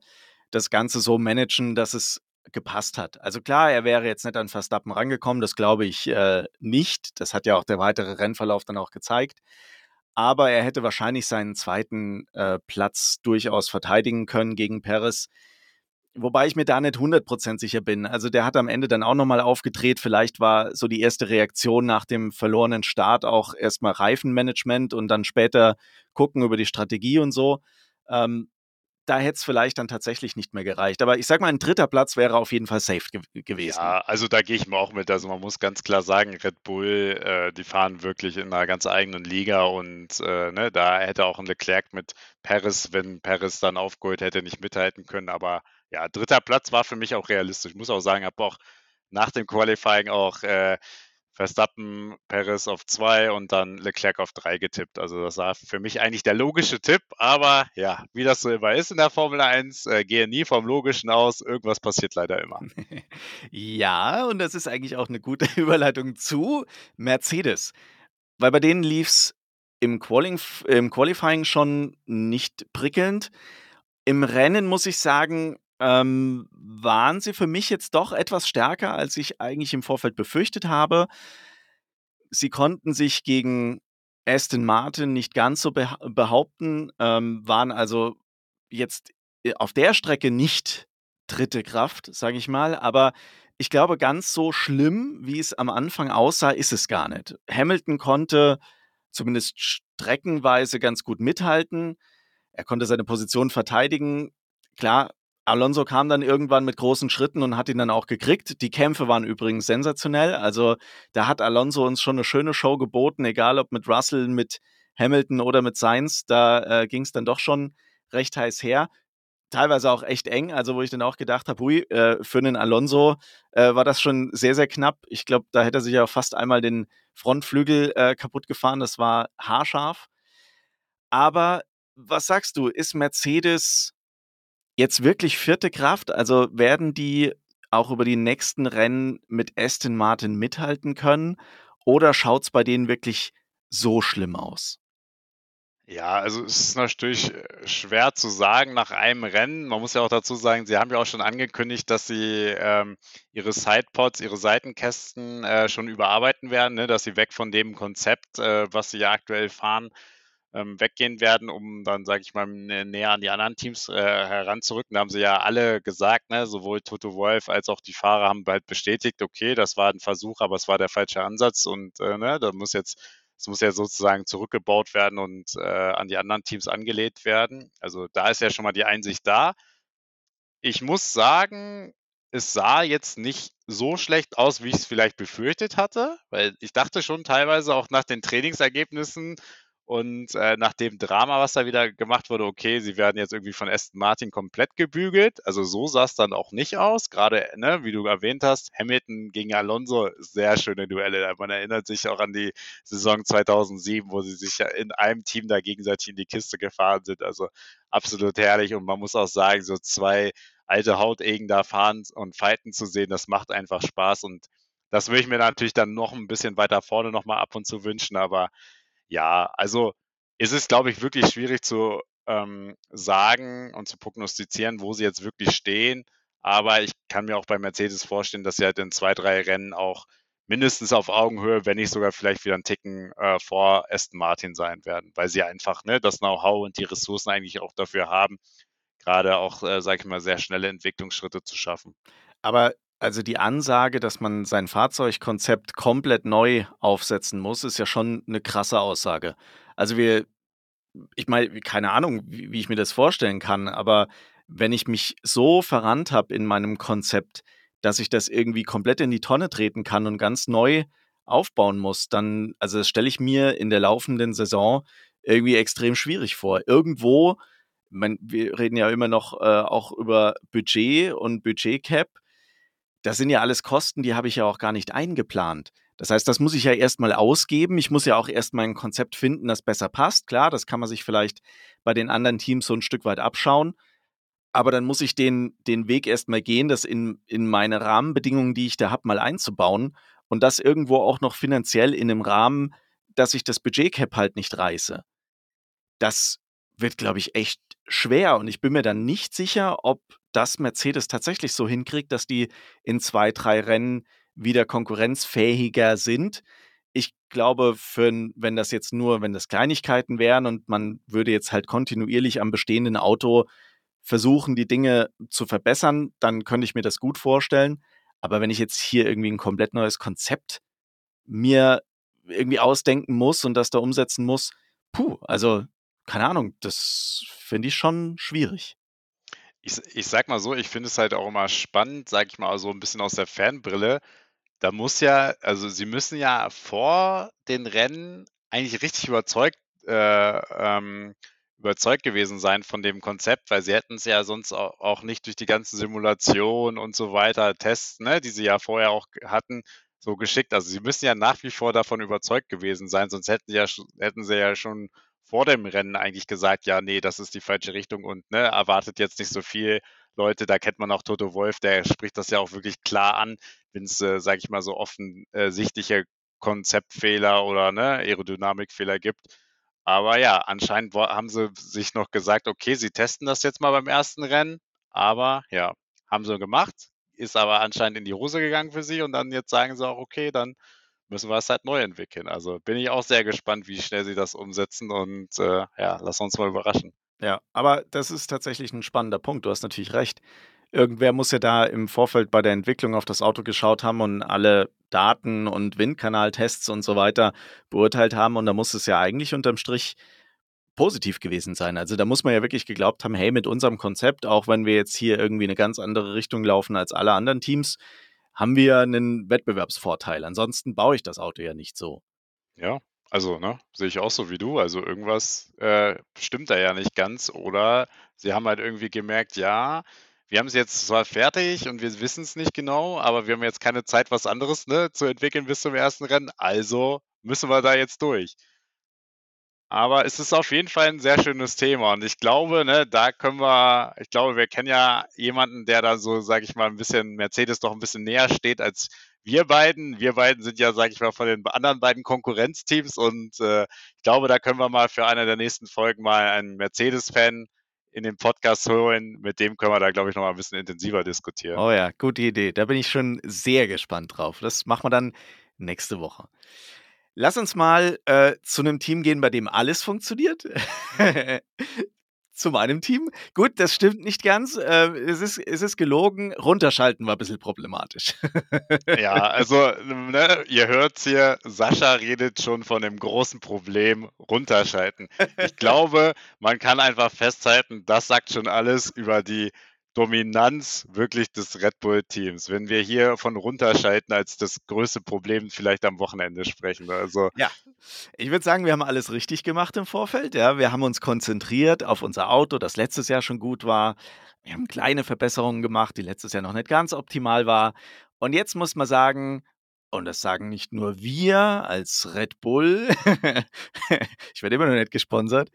das Ganze so managen, dass es gepasst hat. Also klar, er wäre jetzt nicht an Verstappen rangekommen, das glaube ich äh, nicht. Das hat ja auch der weitere Rennverlauf dann auch gezeigt. Aber er hätte wahrscheinlich seinen zweiten äh, Platz durchaus verteidigen können gegen Perez. Wobei ich mir da nicht 100% sicher bin. Also der hat am Ende dann auch nochmal aufgedreht. Vielleicht war so die erste Reaktion nach dem verlorenen Start auch erstmal Reifenmanagement und dann später gucken über die Strategie und so. Ähm, da hätte es vielleicht dann tatsächlich nicht mehr gereicht. Aber ich sag mal, ein dritter Platz wäre auf jeden Fall safe ge gewesen. Ja, also da gehe ich mir auch mit. Also man muss ganz klar sagen, Red Bull, äh, die fahren wirklich in einer ganz eigenen Liga und äh, ne, da hätte auch ein Leclerc mit Paris, wenn Paris dann aufgeholt hätte, nicht mithalten können. Aber ja, dritter Platz war für mich auch realistisch. Ich muss auch sagen, habe auch nach dem Qualifying auch äh, Verstappen, Perez auf zwei und dann Leclerc auf drei getippt. Also das war für mich eigentlich der logische Tipp, aber ja, wie das so immer ist in der Formel 1, äh, gehe nie vom Logischen aus, irgendwas passiert leider immer. ja, und das ist eigentlich auch eine gute Überleitung zu Mercedes, weil bei denen lief es im, Quali im Qualifying schon nicht prickelnd. Im Rennen muss ich sagen, ähm, waren sie für mich jetzt doch etwas stärker, als ich eigentlich im Vorfeld befürchtet habe. Sie konnten sich gegen Aston Martin nicht ganz so behaupten, ähm, waren also jetzt äh, auf der Strecke nicht dritte Kraft, sage ich mal, aber ich glaube, ganz so schlimm, wie es am Anfang aussah, ist es gar nicht. Hamilton konnte zumindest streckenweise ganz gut mithalten. Er konnte seine Position verteidigen. Klar, Alonso kam dann irgendwann mit großen Schritten und hat ihn dann auch gekriegt. Die Kämpfe waren übrigens sensationell. Also da hat Alonso uns schon eine schöne Show geboten, egal ob mit Russell, mit Hamilton oder mit Sainz. Da äh, ging es dann doch schon recht heiß her. Teilweise auch echt eng, also wo ich dann auch gedacht habe, hui, äh, für einen Alonso äh, war das schon sehr, sehr knapp. Ich glaube, da hätte er sich ja fast einmal den Frontflügel äh, kaputt gefahren. Das war haarscharf. Aber was sagst du, ist Mercedes jetzt wirklich vierte Kraft? Also werden die auch über die nächsten Rennen mit Aston Martin mithalten können? Oder schaut es bei denen wirklich so schlimm aus? Ja, also es ist natürlich äh, schwer zu sagen nach einem Rennen. Man muss ja auch dazu sagen, sie haben ja auch schon angekündigt, dass sie ähm, ihre Sidepods, ihre Seitenkästen äh, schon überarbeiten werden, ne? dass sie weg von dem Konzept, äh, was sie ja aktuell fahren, ähm, weggehen werden, um dann, sage ich mal, näher an die anderen Teams äh, heranzurücken. Da haben sie ja alle gesagt, ne, sowohl Toto Wolf als auch die Fahrer haben bald bestätigt, okay, das war ein Versuch, aber es war der falsche Ansatz und äh, ne, da muss jetzt es muss ja sozusagen zurückgebaut werden und äh, an die anderen Teams angelehnt werden. Also da ist ja schon mal die Einsicht da. Ich muss sagen, es sah jetzt nicht so schlecht aus, wie ich es vielleicht befürchtet hatte, weil ich dachte schon teilweise auch nach den Trainingsergebnissen, und äh, nach dem Drama, was da wieder gemacht wurde, okay, sie werden jetzt irgendwie von Aston Martin komplett gebügelt. Also so sah es dann auch nicht aus. Gerade, ne, wie du erwähnt hast, Hamilton gegen Alonso, sehr schöne Duelle. Man erinnert sich auch an die Saison 2007, wo sie sich ja in einem Team da gegenseitig in die Kiste gefahren sind. Also absolut herrlich. Und man muss auch sagen, so zwei alte Hautegen da fahren und fighten zu sehen, das macht einfach Spaß. Und das würde ich mir natürlich dann noch ein bisschen weiter vorne nochmal ab und zu wünschen. Aber ja, also ist es, glaube ich, wirklich schwierig zu ähm, sagen und zu prognostizieren, wo sie jetzt wirklich stehen. Aber ich kann mir auch bei Mercedes vorstellen, dass sie halt in zwei, drei Rennen auch mindestens auf Augenhöhe, wenn nicht sogar vielleicht wieder einen Ticken äh, vor Aston Martin sein werden, weil sie einfach ne, das Know-how und die Ressourcen eigentlich auch dafür haben, gerade auch, äh, sage ich mal, sehr schnelle Entwicklungsschritte zu schaffen. Aber also die Ansage, dass man sein Fahrzeugkonzept komplett neu aufsetzen muss, ist ja schon eine krasse Aussage. Also wir, ich meine, keine Ahnung, wie, wie ich mir das vorstellen kann, aber wenn ich mich so verrannt habe in meinem Konzept, dass ich das irgendwie komplett in die Tonne treten kann und ganz neu aufbauen muss, dann, also das stelle ich mir in der laufenden Saison irgendwie extrem schwierig vor. Irgendwo, man, wir reden ja immer noch äh, auch über Budget und Budgetcap das sind ja alles Kosten, die habe ich ja auch gar nicht eingeplant. Das heißt, das muss ich ja erstmal ausgeben. Ich muss ja auch erstmal ein Konzept finden, das besser passt. Klar, das kann man sich vielleicht bei den anderen Teams so ein Stück weit abschauen. Aber dann muss ich den, den Weg erstmal gehen, das in, in meine Rahmenbedingungen, die ich da habe, mal einzubauen. Und das irgendwo auch noch finanziell in einem Rahmen, dass ich das Budgetcap halt nicht reiße. Das wird, glaube ich, echt schwer. Und ich bin mir dann nicht sicher, ob das Mercedes tatsächlich so hinkriegt, dass die in zwei, drei Rennen wieder konkurrenzfähiger sind. Ich glaube, für, wenn das jetzt nur, wenn das Kleinigkeiten wären und man würde jetzt halt kontinuierlich am bestehenden Auto versuchen, die Dinge zu verbessern, dann könnte ich mir das gut vorstellen. Aber wenn ich jetzt hier irgendwie ein komplett neues Konzept mir irgendwie ausdenken muss und das da umsetzen muss, puh, also keine Ahnung, das finde ich schon schwierig ich, ich sag mal so, ich finde es halt auch immer spannend, sag ich mal, so ein bisschen aus der Fanbrille. Da muss ja, also sie müssen ja vor den Rennen eigentlich richtig überzeugt, äh, ähm, überzeugt gewesen sein von dem Konzept, weil sie hätten es ja sonst auch nicht durch die ganzen Simulationen und so weiter, Tests, ne, die sie ja vorher auch hatten, so geschickt. Also sie müssen ja nach wie vor davon überzeugt gewesen sein, sonst hätten ja, hätten sie ja schon vor dem Rennen eigentlich gesagt, ja, nee, das ist die falsche Richtung und ne, erwartet jetzt nicht so viel. Leute, da kennt man auch Toto Wolf, der spricht das ja auch wirklich klar an, wenn es, äh, sage ich mal, so offensichtliche Konzeptfehler oder ne, Aerodynamikfehler gibt. Aber ja, anscheinend haben sie sich noch gesagt, okay, sie testen das jetzt mal beim ersten Rennen. Aber ja, haben sie gemacht, ist aber anscheinend in die Hose gegangen für sie und dann jetzt sagen sie auch, okay, dann müssen wir es halt neu entwickeln. Also bin ich auch sehr gespannt, wie schnell sie das umsetzen und äh, ja, lass uns mal überraschen. Ja, aber das ist tatsächlich ein spannender Punkt. Du hast natürlich recht. Irgendwer muss ja da im Vorfeld bei der Entwicklung auf das Auto geschaut haben und alle Daten und Windkanaltests und so weiter beurteilt haben. Und da muss es ja eigentlich unterm Strich positiv gewesen sein. Also da muss man ja wirklich geglaubt haben, hey, mit unserem Konzept, auch wenn wir jetzt hier irgendwie eine ganz andere Richtung laufen als alle anderen Teams, haben wir einen Wettbewerbsvorteil. Ansonsten baue ich das Auto ja nicht so. Ja, also, ne, sehe ich auch so wie du. Also irgendwas äh, stimmt da ja nicht ganz. Oder sie haben halt irgendwie gemerkt, ja, wir haben es jetzt zwar fertig und wir wissen es nicht genau, aber wir haben jetzt keine Zeit, was anderes ne, zu entwickeln bis zum ersten Rennen. Also müssen wir da jetzt durch. Aber es ist auf jeden Fall ein sehr schönes Thema und ich glaube, ne, da können wir ich glaube, wir kennen ja jemanden, der da so, sage ich mal, ein bisschen Mercedes doch ein bisschen näher steht als wir beiden. Wir beiden sind ja, sage ich mal, von den anderen beiden Konkurrenzteams und äh, ich glaube, da können wir mal für eine der nächsten Folgen mal einen Mercedes-Fan in den Podcast holen. Mit dem können wir da, glaube ich, noch mal ein bisschen intensiver diskutieren. Oh ja, gute Idee. Da bin ich schon sehr gespannt drauf. Das machen wir dann nächste Woche. Lass uns mal äh, zu einem Team gehen, bei dem alles funktioniert. zu meinem Team. Gut, das stimmt nicht ganz. Äh, es, ist, es ist gelogen. Runterschalten war ein bisschen problematisch. ja, also, ne, ihr hört hier, Sascha redet schon von dem großen Problem runterschalten. Ich glaube, man kann einfach festhalten, das sagt schon alles über die Dominanz wirklich des Red Bull-Teams, wenn wir hier von runterschalten als das größte Problem vielleicht am Wochenende sprechen. Also ja, ich würde sagen, wir haben alles richtig gemacht im Vorfeld. Ja, wir haben uns konzentriert auf unser Auto, das letztes Jahr schon gut war. Wir haben kleine Verbesserungen gemacht, die letztes Jahr noch nicht ganz optimal war. Und jetzt muss man sagen, und das sagen nicht nur wir als Red Bull, ich werde immer noch nicht gesponsert,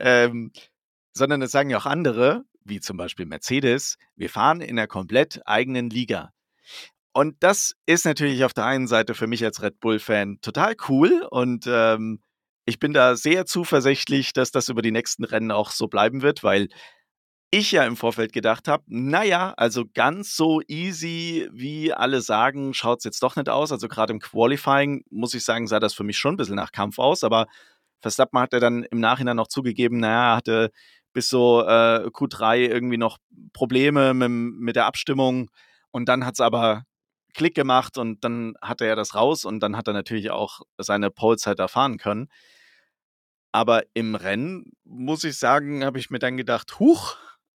ähm, sondern das sagen ja auch andere, wie zum Beispiel Mercedes, wir fahren in einer komplett eigenen Liga. Und das ist natürlich auf der einen Seite für mich als Red Bull-Fan total cool und ähm, ich bin da sehr zuversichtlich, dass das über die nächsten Rennen auch so bleiben wird, weil ich ja im Vorfeld gedacht habe, naja, also ganz so easy, wie alle sagen, schaut es jetzt doch nicht aus. Also gerade im Qualifying, muss ich sagen, sah das für mich schon ein bisschen nach Kampf aus, aber Verstappen hat er dann im Nachhinein noch zugegeben, naja, er hatte bis so äh, Q3 irgendwie noch Probleme mit, mit der Abstimmung. Und dann hat es aber Klick gemacht und dann hatte er das raus und dann hat er natürlich auch seine Polezeit erfahren können. Aber im Rennen, muss ich sagen, habe ich mir dann gedacht, huch,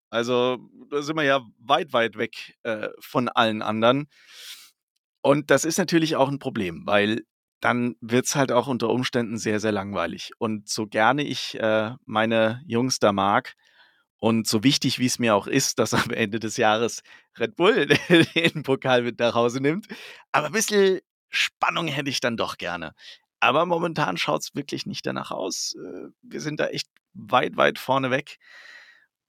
also da sind wir ja weit, weit weg äh, von allen anderen. Und das ist natürlich auch ein Problem, weil dann wird es halt auch unter Umständen sehr, sehr langweilig. Und so gerne ich äh, meine Jungs da mag und so wichtig, wie es mir auch ist, dass am Ende des Jahres Red Bull den Pokal mit nach Hause nimmt, aber ein bisschen Spannung hätte ich dann doch gerne. Aber momentan schaut es wirklich nicht danach aus. Äh, wir sind da echt weit, weit vorne weg.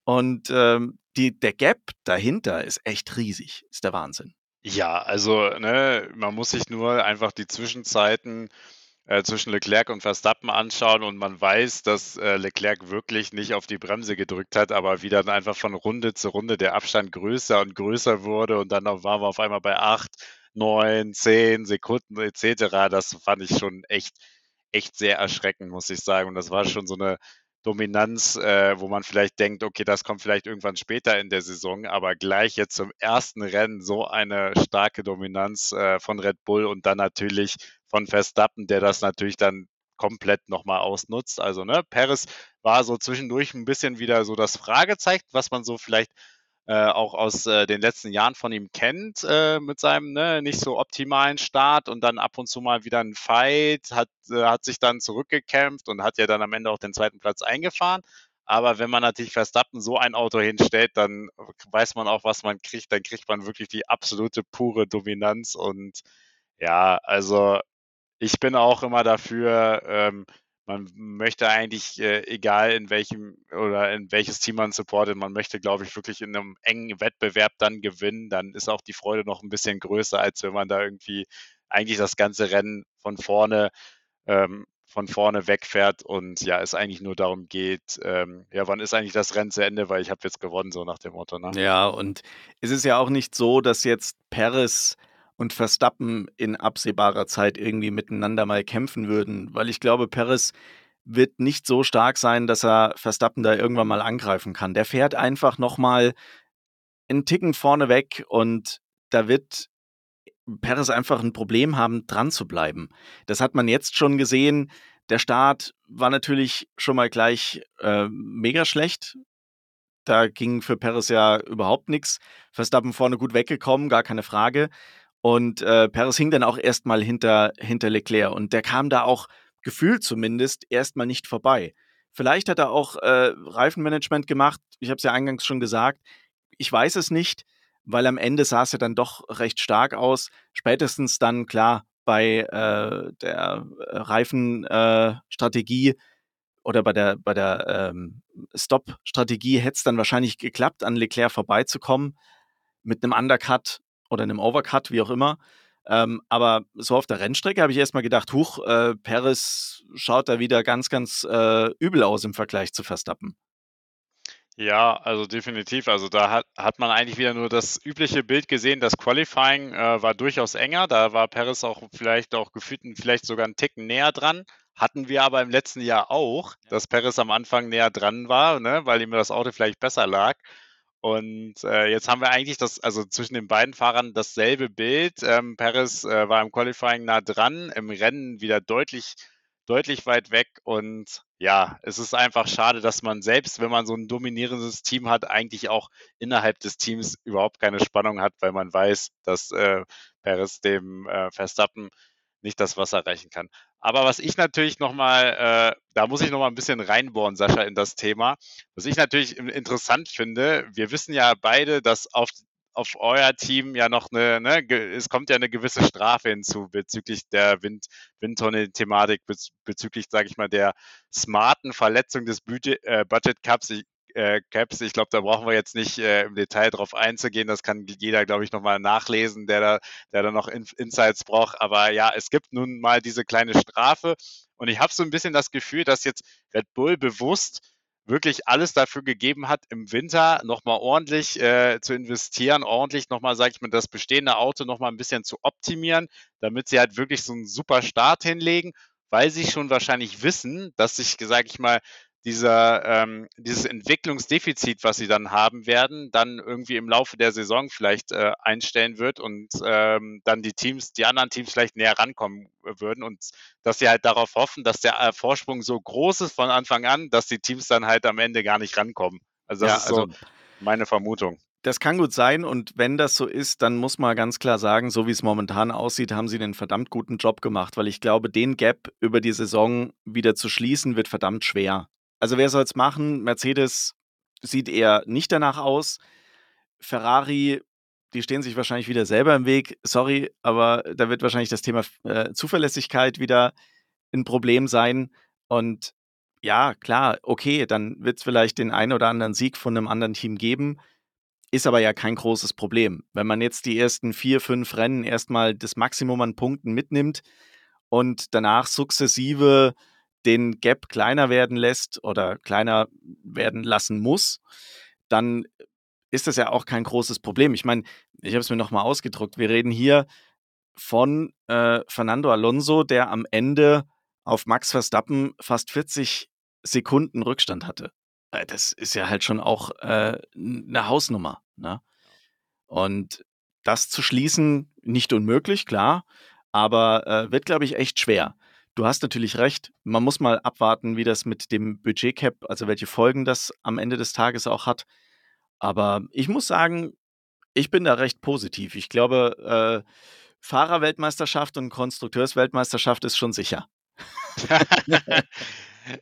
Und ähm, die, der Gap dahinter ist echt riesig. Ist der Wahnsinn. Ja, also, ne, man muss sich nur einfach die Zwischenzeiten äh, zwischen Leclerc und Verstappen anschauen und man weiß, dass äh, Leclerc wirklich nicht auf die Bremse gedrückt hat, aber wie dann einfach von Runde zu Runde der Abstand größer und größer wurde und dann waren wir auf einmal bei acht, neun, zehn Sekunden etc. Das fand ich schon echt, echt sehr erschreckend, muss ich sagen. Und das war schon so eine Dominanz, äh, wo man vielleicht denkt, okay, das kommt vielleicht irgendwann später in der Saison, aber gleich jetzt zum ersten Rennen so eine starke Dominanz äh, von Red Bull und dann natürlich von Verstappen, der das natürlich dann komplett nochmal ausnutzt. Also, ne, Paris war so zwischendurch ein bisschen wieder so das Fragezeichen, was man so vielleicht auch aus äh, den letzten Jahren von ihm kennt, äh, mit seinem ne, nicht so optimalen Start und dann ab und zu mal wieder ein Fight, hat, äh, hat sich dann zurückgekämpft und hat ja dann am Ende auch den zweiten Platz eingefahren. Aber wenn man natürlich Verstappen so ein Auto hinstellt, dann weiß man auch, was man kriegt. Dann kriegt man wirklich die absolute pure Dominanz. Und ja, also ich bin auch immer dafür, ähm, man möchte eigentlich, äh, egal in welchem oder in welches Team man supportet, man möchte, glaube ich, wirklich in einem engen Wettbewerb dann gewinnen. Dann ist auch die Freude noch ein bisschen größer, als wenn man da irgendwie eigentlich das ganze Rennen von vorne ähm, von vorne wegfährt und ja, es eigentlich nur darum geht, ähm, ja, wann ist eigentlich das Rennen zu Ende, weil ich habe jetzt gewonnen, so nach dem Motto. Ne? Ja, und es ist ja auch nicht so, dass jetzt Paris und Verstappen in absehbarer Zeit irgendwie miteinander mal kämpfen würden, weil ich glaube, Perez wird nicht so stark sein, dass er Verstappen da irgendwann mal angreifen kann. Der fährt einfach noch mal einen Ticken vorne weg und da wird Perez einfach ein Problem haben, dran zu bleiben. Das hat man jetzt schon gesehen. Der Start war natürlich schon mal gleich äh, mega schlecht. Da ging für Perez ja überhaupt nichts. Verstappen vorne gut weggekommen, gar keine Frage. Und äh, Perez hing dann auch erstmal hinter, hinter Leclerc. Und der kam da auch gefühlt zumindest erstmal nicht vorbei. Vielleicht hat er auch äh, Reifenmanagement gemacht. Ich habe es ja eingangs schon gesagt. Ich weiß es nicht weil am Ende sah es ja dann doch recht stark aus. Spätestens dann, klar, bei äh, der Reifenstrategie äh, oder bei der, bei der ähm, Stop-Strategie hätte es dann wahrscheinlich geklappt, an Leclerc vorbeizukommen mit einem Undercut oder einem Overcut, wie auch immer. Ähm, aber so auf der Rennstrecke habe ich erstmal gedacht, huch, äh, Perez schaut da wieder ganz, ganz äh, übel aus im Vergleich zu Verstappen. Ja, also definitiv. Also da hat, hat man eigentlich wieder nur das übliche Bild gesehen. Das Qualifying äh, war durchaus enger. Da war Paris auch vielleicht auch gefühlt vielleicht sogar einen Ticken näher dran. Hatten wir aber im letzten Jahr auch, dass Paris am Anfang näher dran war, ne, weil ihm das Auto vielleicht besser lag. Und äh, jetzt haben wir eigentlich das, also zwischen den beiden Fahrern dasselbe Bild. Ähm, Paris äh, war im Qualifying nah dran, im Rennen wieder deutlich deutlich weit weg. Und ja, es ist einfach schade, dass man selbst, wenn man so ein dominierendes Team hat, eigentlich auch innerhalb des Teams überhaupt keine Spannung hat, weil man weiß, dass äh, Perez dem äh, Verstappen nicht das Wasser reichen kann. Aber was ich natürlich nochmal, äh, da muss ich nochmal ein bisschen reinbohren, Sascha, in das Thema. Was ich natürlich interessant finde, wir wissen ja beide, dass auf auf euer Team ja noch eine, ne, es kommt ja eine gewisse Strafe hinzu bezüglich der Wind, Windtonne-Thematik, bezüglich, sage ich mal, der smarten Verletzung des Budget, äh, Budget Cups. Ich, äh, Caps. Ich glaube, da brauchen wir jetzt nicht äh, im Detail drauf einzugehen. Das kann jeder, glaube ich, nochmal nachlesen, der da, der da noch In Insights braucht. Aber ja, es gibt nun mal diese kleine Strafe. Und ich habe so ein bisschen das Gefühl, dass jetzt Red Bull bewusst wirklich alles dafür gegeben hat, im Winter nochmal ordentlich äh, zu investieren, ordentlich nochmal, sage ich mal, das bestehende Auto nochmal ein bisschen zu optimieren, damit sie halt wirklich so einen super Start hinlegen, weil sie schon wahrscheinlich wissen, dass sich, sage ich mal, dieser, ähm, dieses Entwicklungsdefizit, was sie dann haben werden, dann irgendwie im Laufe der Saison vielleicht äh, einstellen wird und ähm, dann die Teams, die anderen Teams vielleicht näher rankommen würden und dass sie halt darauf hoffen, dass der äh, Vorsprung so groß ist von Anfang an, dass die Teams dann halt am Ende gar nicht rankommen. Also das ja, ist so also, meine Vermutung. Das kann gut sein und wenn das so ist, dann muss man ganz klar sagen, so wie es momentan aussieht, haben sie einen verdammt guten Job gemacht, weil ich glaube, den Gap über die Saison wieder zu schließen, wird verdammt schwer. Also wer soll es machen? Mercedes sieht eher nicht danach aus. Ferrari, die stehen sich wahrscheinlich wieder selber im Weg. Sorry, aber da wird wahrscheinlich das Thema äh, Zuverlässigkeit wieder ein Problem sein. Und ja, klar, okay, dann wird es vielleicht den einen oder anderen Sieg von einem anderen Team geben. Ist aber ja kein großes Problem. Wenn man jetzt die ersten vier, fünf Rennen erstmal das Maximum an Punkten mitnimmt und danach sukzessive den Gap kleiner werden lässt oder kleiner werden lassen muss, dann ist das ja auch kein großes Problem. Ich meine, ich habe es mir nochmal ausgedruckt. Wir reden hier von äh, Fernando Alonso, der am Ende auf Max Verstappen fast 40 Sekunden Rückstand hatte. Äh, das ist ja halt schon auch äh, eine Hausnummer. Ne? Und das zu schließen, nicht unmöglich, klar, aber äh, wird, glaube ich, echt schwer. Du hast natürlich recht. Man muss mal abwarten, wie das mit dem Budgetcap, also welche Folgen das am Ende des Tages auch hat. Aber ich muss sagen, ich bin da recht positiv. Ich glaube, äh, Fahrerweltmeisterschaft und Konstrukteursweltmeisterschaft ist schon sicher.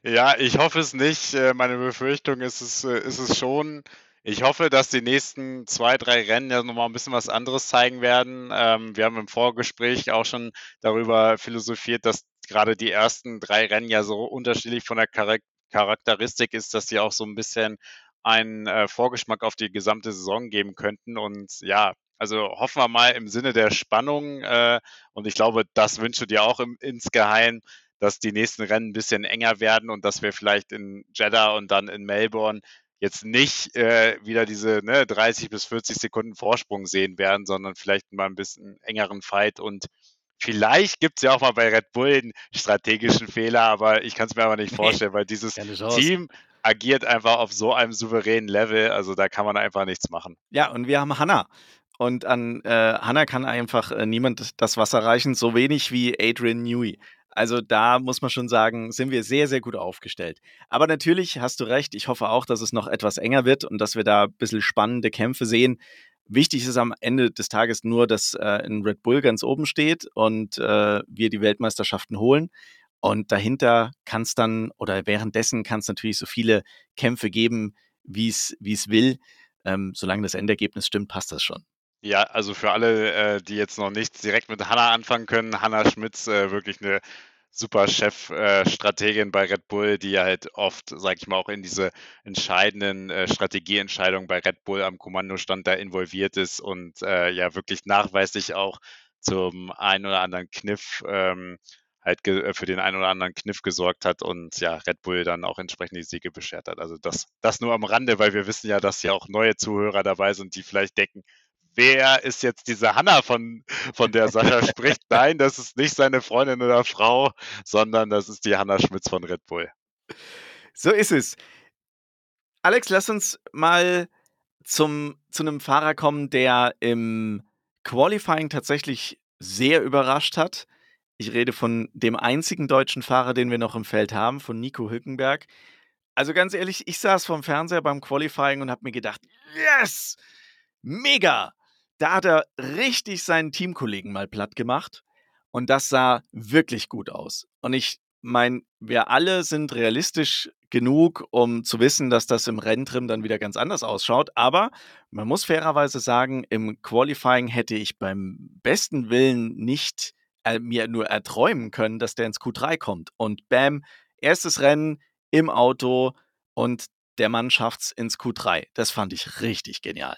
ja, ich hoffe es nicht. Äh, meine Befürchtung ist es, äh, ist es schon. Ich hoffe, dass die nächsten zwei, drei Rennen ja nochmal ein bisschen was anderes zeigen werden. Ähm, wir haben im Vorgespräch auch schon darüber philosophiert, dass gerade die ersten drei Rennen ja so unterschiedlich von der Charakteristik ist, dass sie auch so ein bisschen einen äh, Vorgeschmack auf die gesamte Saison geben könnten. Und ja, also hoffen wir mal im Sinne der Spannung. Äh, und ich glaube, das wünschst du dir auch im, insgeheim, dass die nächsten Rennen ein bisschen enger werden und dass wir vielleicht in Jeddah und dann in Melbourne jetzt nicht äh, wieder diese ne, 30 bis 40 Sekunden Vorsprung sehen werden, sondern vielleicht mal ein bisschen engeren Fight und vielleicht gibt es ja auch mal bei Red Bull einen strategischen Fehler, aber ich kann es mir aber nicht vorstellen, weil dieses Team agiert einfach auf so einem souveränen Level. Also da kann man einfach nichts machen. Ja, und wir haben Hannah. Und an äh, Hannah kann einfach äh, niemand das Wasser reichen, so wenig wie Adrian Newey. Also da muss man schon sagen, sind wir sehr, sehr gut aufgestellt. Aber natürlich hast du recht. Ich hoffe auch, dass es noch etwas enger wird und dass wir da ein bisschen spannende Kämpfe sehen. Wichtig ist am Ende des Tages nur, dass äh, ein Red Bull ganz oben steht und äh, wir die Weltmeisterschaften holen. Und dahinter kann es dann, oder währenddessen kann es natürlich so viele Kämpfe geben, wie es will. Ähm, solange das Endergebnis stimmt, passt das schon. Ja, also für alle, äh, die jetzt noch nichts direkt mit Hanna anfangen können, Hanna Schmitz, äh, wirklich eine super Chefstrategin äh, bei Red Bull, die halt oft, sag ich mal, auch in diese entscheidenden äh, Strategieentscheidungen bei Red Bull am Kommandostand da involviert ist und äh, ja wirklich nachweislich auch zum einen oder anderen Kniff ähm, halt äh, für den einen oder anderen Kniff gesorgt hat und ja, Red Bull dann auch entsprechend die Siege beschert hat. Also das, das nur am Rande, weil wir wissen ja, dass ja auch neue Zuhörer dabei sind, die vielleicht denken, wer ist jetzt diese Hanna, von, von der Sascha spricht. Nein, das ist nicht seine Freundin oder Frau, sondern das ist die Hanna Schmitz von Red Bull. So ist es. Alex, lass uns mal zum, zu einem Fahrer kommen, der im Qualifying tatsächlich sehr überrascht hat. Ich rede von dem einzigen deutschen Fahrer, den wir noch im Feld haben, von Nico Hülkenberg. Also ganz ehrlich, ich saß vorm Fernseher beim Qualifying und habe mir gedacht, yes, mega, da hat er richtig seinen Teamkollegen mal platt gemacht. Und das sah wirklich gut aus. Und ich meine, wir alle sind realistisch genug, um zu wissen, dass das im Renntrim dann wieder ganz anders ausschaut. Aber man muss fairerweise sagen, im Qualifying hätte ich beim besten Willen nicht äh, mir nur erträumen können, dass der ins Q3 kommt. Und bam, erstes Rennen im Auto und der Mann schafft's ins Q3. Das fand ich richtig genial.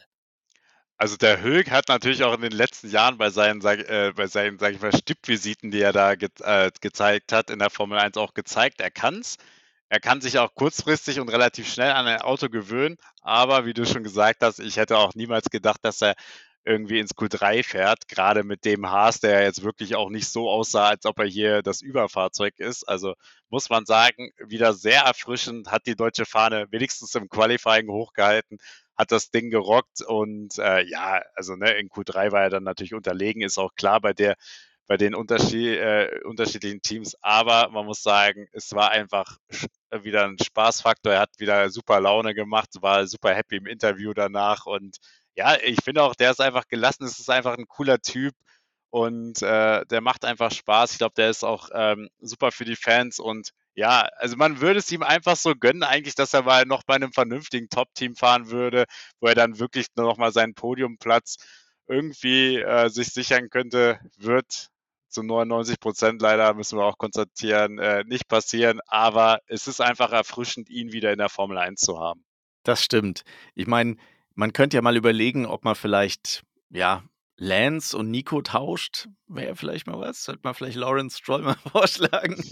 Also der Hülk hat natürlich auch in den letzten Jahren bei seinen, sag, äh, bei seinen, sag ich mal, Stippvisiten, die er da ge äh, gezeigt hat, in der Formel 1 auch gezeigt, er kann's. Er kann sich auch kurzfristig und relativ schnell an ein Auto gewöhnen, aber wie du schon gesagt hast, ich hätte auch niemals gedacht, dass er irgendwie ins Q3 fährt, gerade mit dem Haas, der jetzt wirklich auch nicht so aussah, als ob er hier das Überfahrzeug ist. Also muss man sagen, wieder sehr erfrischend, hat die deutsche Fahne wenigstens im Qualifying hochgehalten, hat das Ding gerockt und äh, ja, also ne, in Q3 war er dann natürlich unterlegen, ist auch klar bei der bei den Unterschied, äh, unterschiedlichen Teams. Aber man muss sagen, es war einfach wieder ein Spaßfaktor. Er hat wieder super Laune gemacht, war super happy im Interview danach. Und ja, ich finde auch, der ist einfach gelassen. Es ist einfach ein cooler Typ und äh, der macht einfach Spaß. Ich glaube, der ist auch ähm, super für die Fans und ja, also man würde es ihm einfach so gönnen, eigentlich, dass er mal noch bei einem vernünftigen Top-Team fahren würde, wo er dann wirklich nur noch mal seinen Podiumplatz irgendwie äh, sich sichern könnte, wird zu 99 Prozent leider, müssen wir auch konstatieren, äh, nicht passieren. Aber es ist einfach erfrischend, ihn wieder in der Formel 1 zu haben. Das stimmt. Ich meine, man könnte ja mal überlegen, ob man vielleicht, ja, Lance und Nico tauscht, wäre vielleicht mal was. Sollte man vielleicht Lawrence Stroll mal vorschlagen.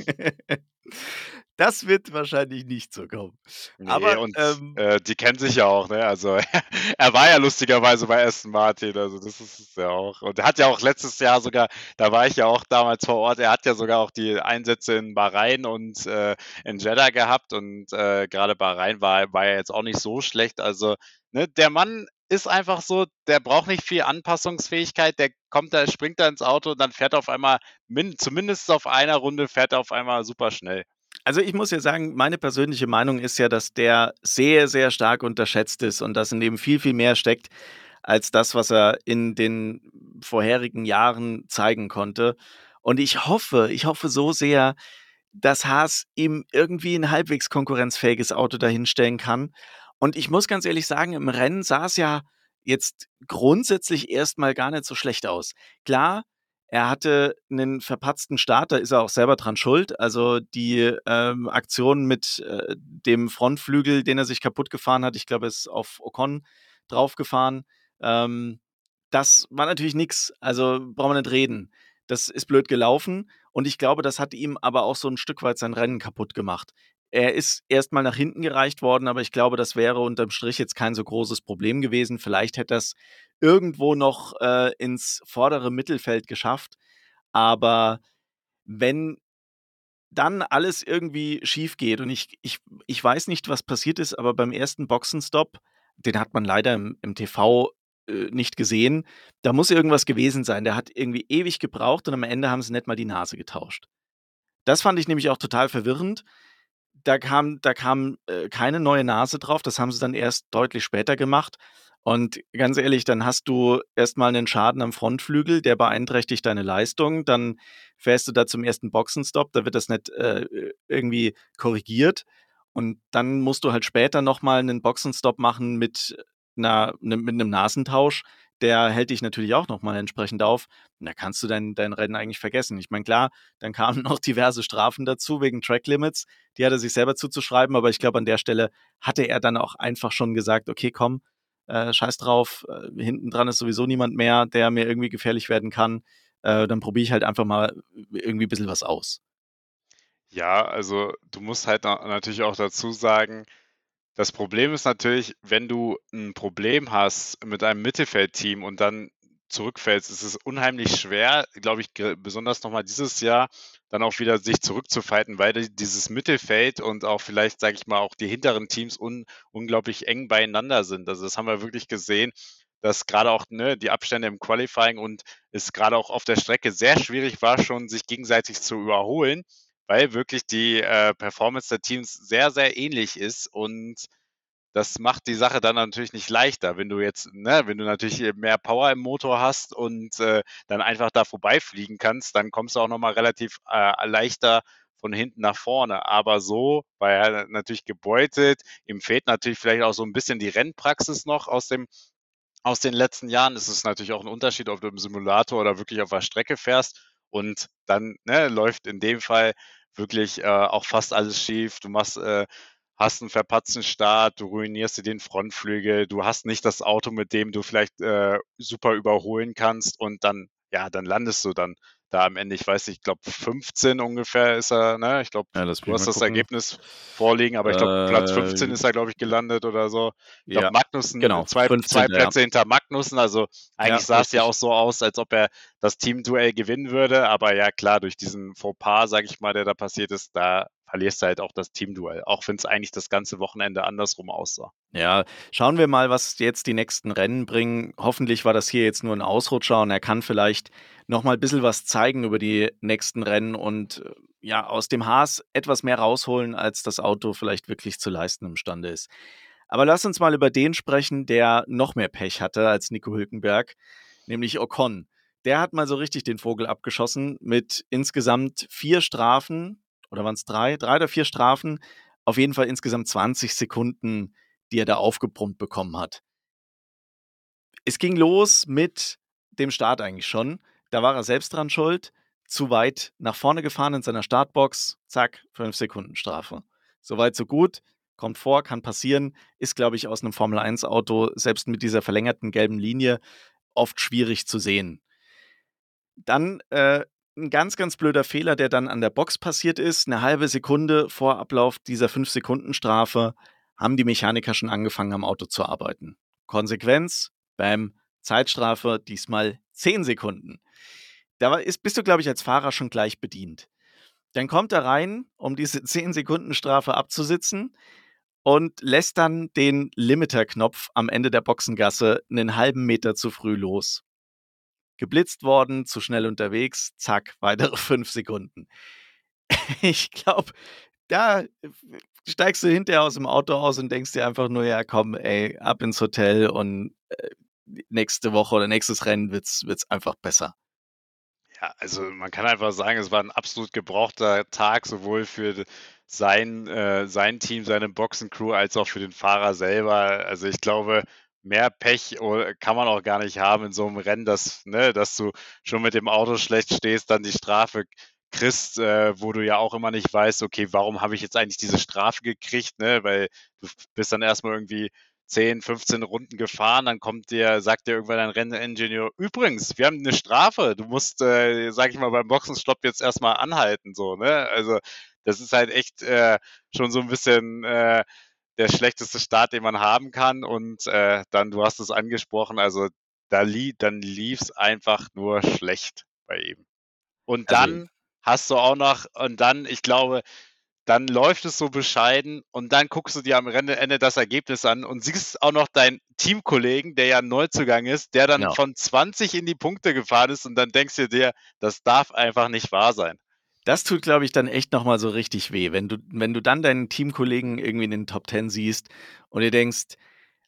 Das wird wahrscheinlich nicht so kommen. Nee, Aber und, ähm, äh, die kennen sich ja auch, ne? Also er war ja lustigerweise bei Aston Martin, also das ist es ja auch. Und er hat ja auch letztes Jahr sogar, da war ich ja auch damals vor Ort, er hat ja sogar auch die Einsätze in Bahrain und äh, in Jeddah gehabt und äh, gerade Bahrain war, war ja jetzt auch nicht so schlecht. Also ne, der Mann ist einfach so, der braucht nicht viel Anpassungsfähigkeit, der kommt da, springt da ins Auto und dann fährt er auf einmal, zumindest auf einer Runde, fährt er auf einmal super schnell. Also ich muss ja sagen, meine persönliche Meinung ist ja, dass der sehr, sehr stark unterschätzt ist und dass in dem viel, viel mehr steckt als das, was er in den vorherigen Jahren zeigen konnte. Und ich hoffe, ich hoffe so sehr, dass Haas ihm irgendwie ein halbwegs konkurrenzfähiges Auto dahinstellen kann und ich muss ganz ehrlich sagen, im Rennen sah es ja jetzt grundsätzlich erstmal gar nicht so schlecht aus. Klar, er hatte einen verpatzten Start, da ist er auch selber dran schuld. Also die ähm, Aktion mit äh, dem Frontflügel, den er sich kaputt gefahren hat, ich glaube, er ist auf Ocon draufgefahren. Ähm, das war natürlich nichts. Also brauchen wir nicht reden. Das ist blöd gelaufen und ich glaube, das hat ihm aber auch so ein Stück weit sein Rennen kaputt gemacht. Er ist erstmal nach hinten gereicht worden, aber ich glaube, das wäre unterm Strich jetzt kein so großes Problem gewesen. Vielleicht hätte es irgendwo noch äh, ins vordere Mittelfeld geschafft. Aber wenn dann alles irgendwie schief geht und ich, ich, ich weiß nicht, was passiert ist, aber beim ersten Boxenstopp, den hat man leider im, im TV äh, nicht gesehen, da muss irgendwas gewesen sein. Der hat irgendwie ewig gebraucht und am Ende haben sie nicht mal die Nase getauscht. Das fand ich nämlich auch total verwirrend. Da kam, da kam äh, keine neue Nase drauf, das haben sie dann erst deutlich später gemacht. Und ganz ehrlich, dann hast du erstmal einen Schaden am Frontflügel, der beeinträchtigt deine Leistung. Dann fährst du da zum ersten Boxenstopp, da wird das nicht äh, irgendwie korrigiert. Und dann musst du halt später nochmal einen Boxenstopp machen mit, einer, ne, mit einem Nasentausch. Der hält dich natürlich auch nochmal entsprechend auf. Und da kannst du dein, dein Rennen eigentlich vergessen. Ich meine, klar, dann kamen noch diverse Strafen dazu wegen Track Limits. Die hat er sich selber zuzuschreiben, aber ich glaube, an der Stelle hatte er dann auch einfach schon gesagt, okay, komm, äh, scheiß drauf, äh, hinten dran ist sowieso niemand mehr, der mir irgendwie gefährlich werden kann. Äh, dann probiere ich halt einfach mal irgendwie ein bisschen was aus. Ja, also du musst halt natürlich auch dazu sagen, das Problem ist natürlich, wenn du ein Problem hast mit einem Mittelfeldteam und dann zurückfällst, ist es unheimlich schwer, glaube ich, besonders nochmal dieses Jahr, dann auch wieder sich zurückzufighten, weil dieses Mittelfeld und auch vielleicht, sage ich mal, auch die hinteren Teams un unglaublich eng beieinander sind. Also das haben wir wirklich gesehen, dass gerade auch ne, die Abstände im Qualifying und es gerade auch auf der Strecke sehr schwierig war, schon sich gegenseitig zu überholen, weil wirklich die äh, Performance der Teams sehr, sehr ähnlich ist und das macht die Sache dann natürlich nicht leichter, wenn du jetzt, ne, wenn du natürlich mehr Power im Motor hast und äh, dann einfach da vorbeifliegen kannst, dann kommst du auch nochmal relativ äh, leichter von hinten nach vorne. Aber so war er natürlich gebeutelt. Ihm fehlt natürlich vielleicht auch so ein bisschen die Rennpraxis noch aus dem aus den letzten Jahren. Es ist natürlich auch ein Unterschied, ob du im Simulator oder wirklich auf der Strecke fährst. Und dann ne, läuft in dem Fall wirklich äh, auch fast alles schief. Du machst äh, hast einen verpatzten Start, du ruinierst dir den Frontflügel, du hast nicht das Auto, mit dem du vielleicht äh, super überholen kannst und dann, ja, dann landest du dann da am Ende, ich weiß nicht, ich glaube 15 ungefähr ist er, ne? Ich glaube, ja, du hast das gucken. Ergebnis vorliegen, aber ich glaube, äh, Platz 15 ist er, glaube ich, gelandet oder so. Ich glaube, ja, Magnussen, genau, zwei, 15, zwei Plätze ja. hinter Magnussen, also eigentlich sah es ja auch so aus, als ob er das Teamduell gewinnen würde, aber ja, klar, durch diesen Fauxpas, sage ich mal, der da passiert ist, da verlierst du halt auch das Teamduell, auch wenn es eigentlich das ganze Wochenende andersrum aussah. Ja, schauen wir mal, was jetzt die nächsten Rennen bringen. Hoffentlich war das hier jetzt nur ein Ausrutscher und er kann vielleicht noch mal ein bisschen was zeigen über die nächsten Rennen und äh, ja, aus dem Haas etwas mehr rausholen, als das Auto vielleicht wirklich zu leisten imstande ist. Aber lass uns mal über den sprechen, der noch mehr Pech hatte als Nico Hülkenberg, nämlich Ocon. Der hat mal so richtig den Vogel abgeschossen mit insgesamt vier Strafen oder waren es drei, drei oder vier Strafen, auf jeden Fall insgesamt 20 Sekunden, die er da aufgebrummt bekommen hat. Es ging los mit dem Start eigentlich schon. Da war er selbst dran schuld, zu weit nach vorne gefahren in seiner Startbox, zack, fünf Sekunden Strafe. Soweit, so gut, kommt vor, kann passieren, ist, glaube ich, aus einem Formel-1-Auto, selbst mit dieser verlängerten gelben Linie, oft schwierig zu sehen. Dann äh, ein ganz, ganz blöder Fehler, der dann an der Box passiert ist. Eine halbe Sekunde vor Ablauf dieser 5-Sekunden-Strafe haben die Mechaniker schon angefangen, am Auto zu arbeiten. Konsequenz, beim Zeitstrafe, diesmal 10 Sekunden. Da ist, bist du, glaube ich, als Fahrer schon gleich bedient. Dann kommt er rein, um diese 10-Sekunden-Strafe abzusitzen und lässt dann den Limiter-Knopf am Ende der Boxengasse einen halben Meter zu früh los geblitzt worden, zu schnell unterwegs, zack, weitere fünf Sekunden. Ich glaube, da steigst du hinterher aus dem Auto aus und denkst dir einfach nur, ja, komm, ey, ab ins Hotel und äh, nächste Woche oder nächstes Rennen wird's, wird's einfach besser. Ja, also man kann einfach sagen, es war ein absolut gebrauchter Tag, sowohl für sein, äh, sein Team, seine Boxencrew, als auch für den Fahrer selber. Also ich glaube, mehr Pech kann man auch gar nicht haben in so einem Rennen, dass, ne, dass du schon mit dem Auto schlecht stehst, dann die Strafe kriegst, äh, wo du ja auch immer nicht weißt, okay, warum habe ich jetzt eigentlich diese Strafe gekriegt, ne? Weil du bist dann erstmal irgendwie 10, 15 Runden gefahren, dann kommt dir, sagt dir irgendwann ein Renningenieur, übrigens, wir haben eine Strafe, du musst, äh, sag ich mal, beim Boxenstopp jetzt erstmal anhalten, so, ne? Also das ist halt echt äh, schon so ein bisschen äh, der schlechteste Start, den man haben kann. Und äh, dann, du hast es angesprochen, also da li dann lief es einfach nur schlecht bei ihm. Und also dann also, hast du auch noch, und dann, ich glaube, dann läuft es so bescheiden und dann guckst du dir am Ende das Ergebnis an und siehst auch noch deinen Teamkollegen, der ja ein Neuzugang ist, der dann Ja. von 20 in die Punkte gefahren ist und dann denkst du dir, das darf einfach nicht wahr sein. Das tut, glaube ich, dann echt nochmal so richtig weh, wenn du, wenn du dann deinen Teamkollegen irgendwie in den Top Ten siehst und dir denkst,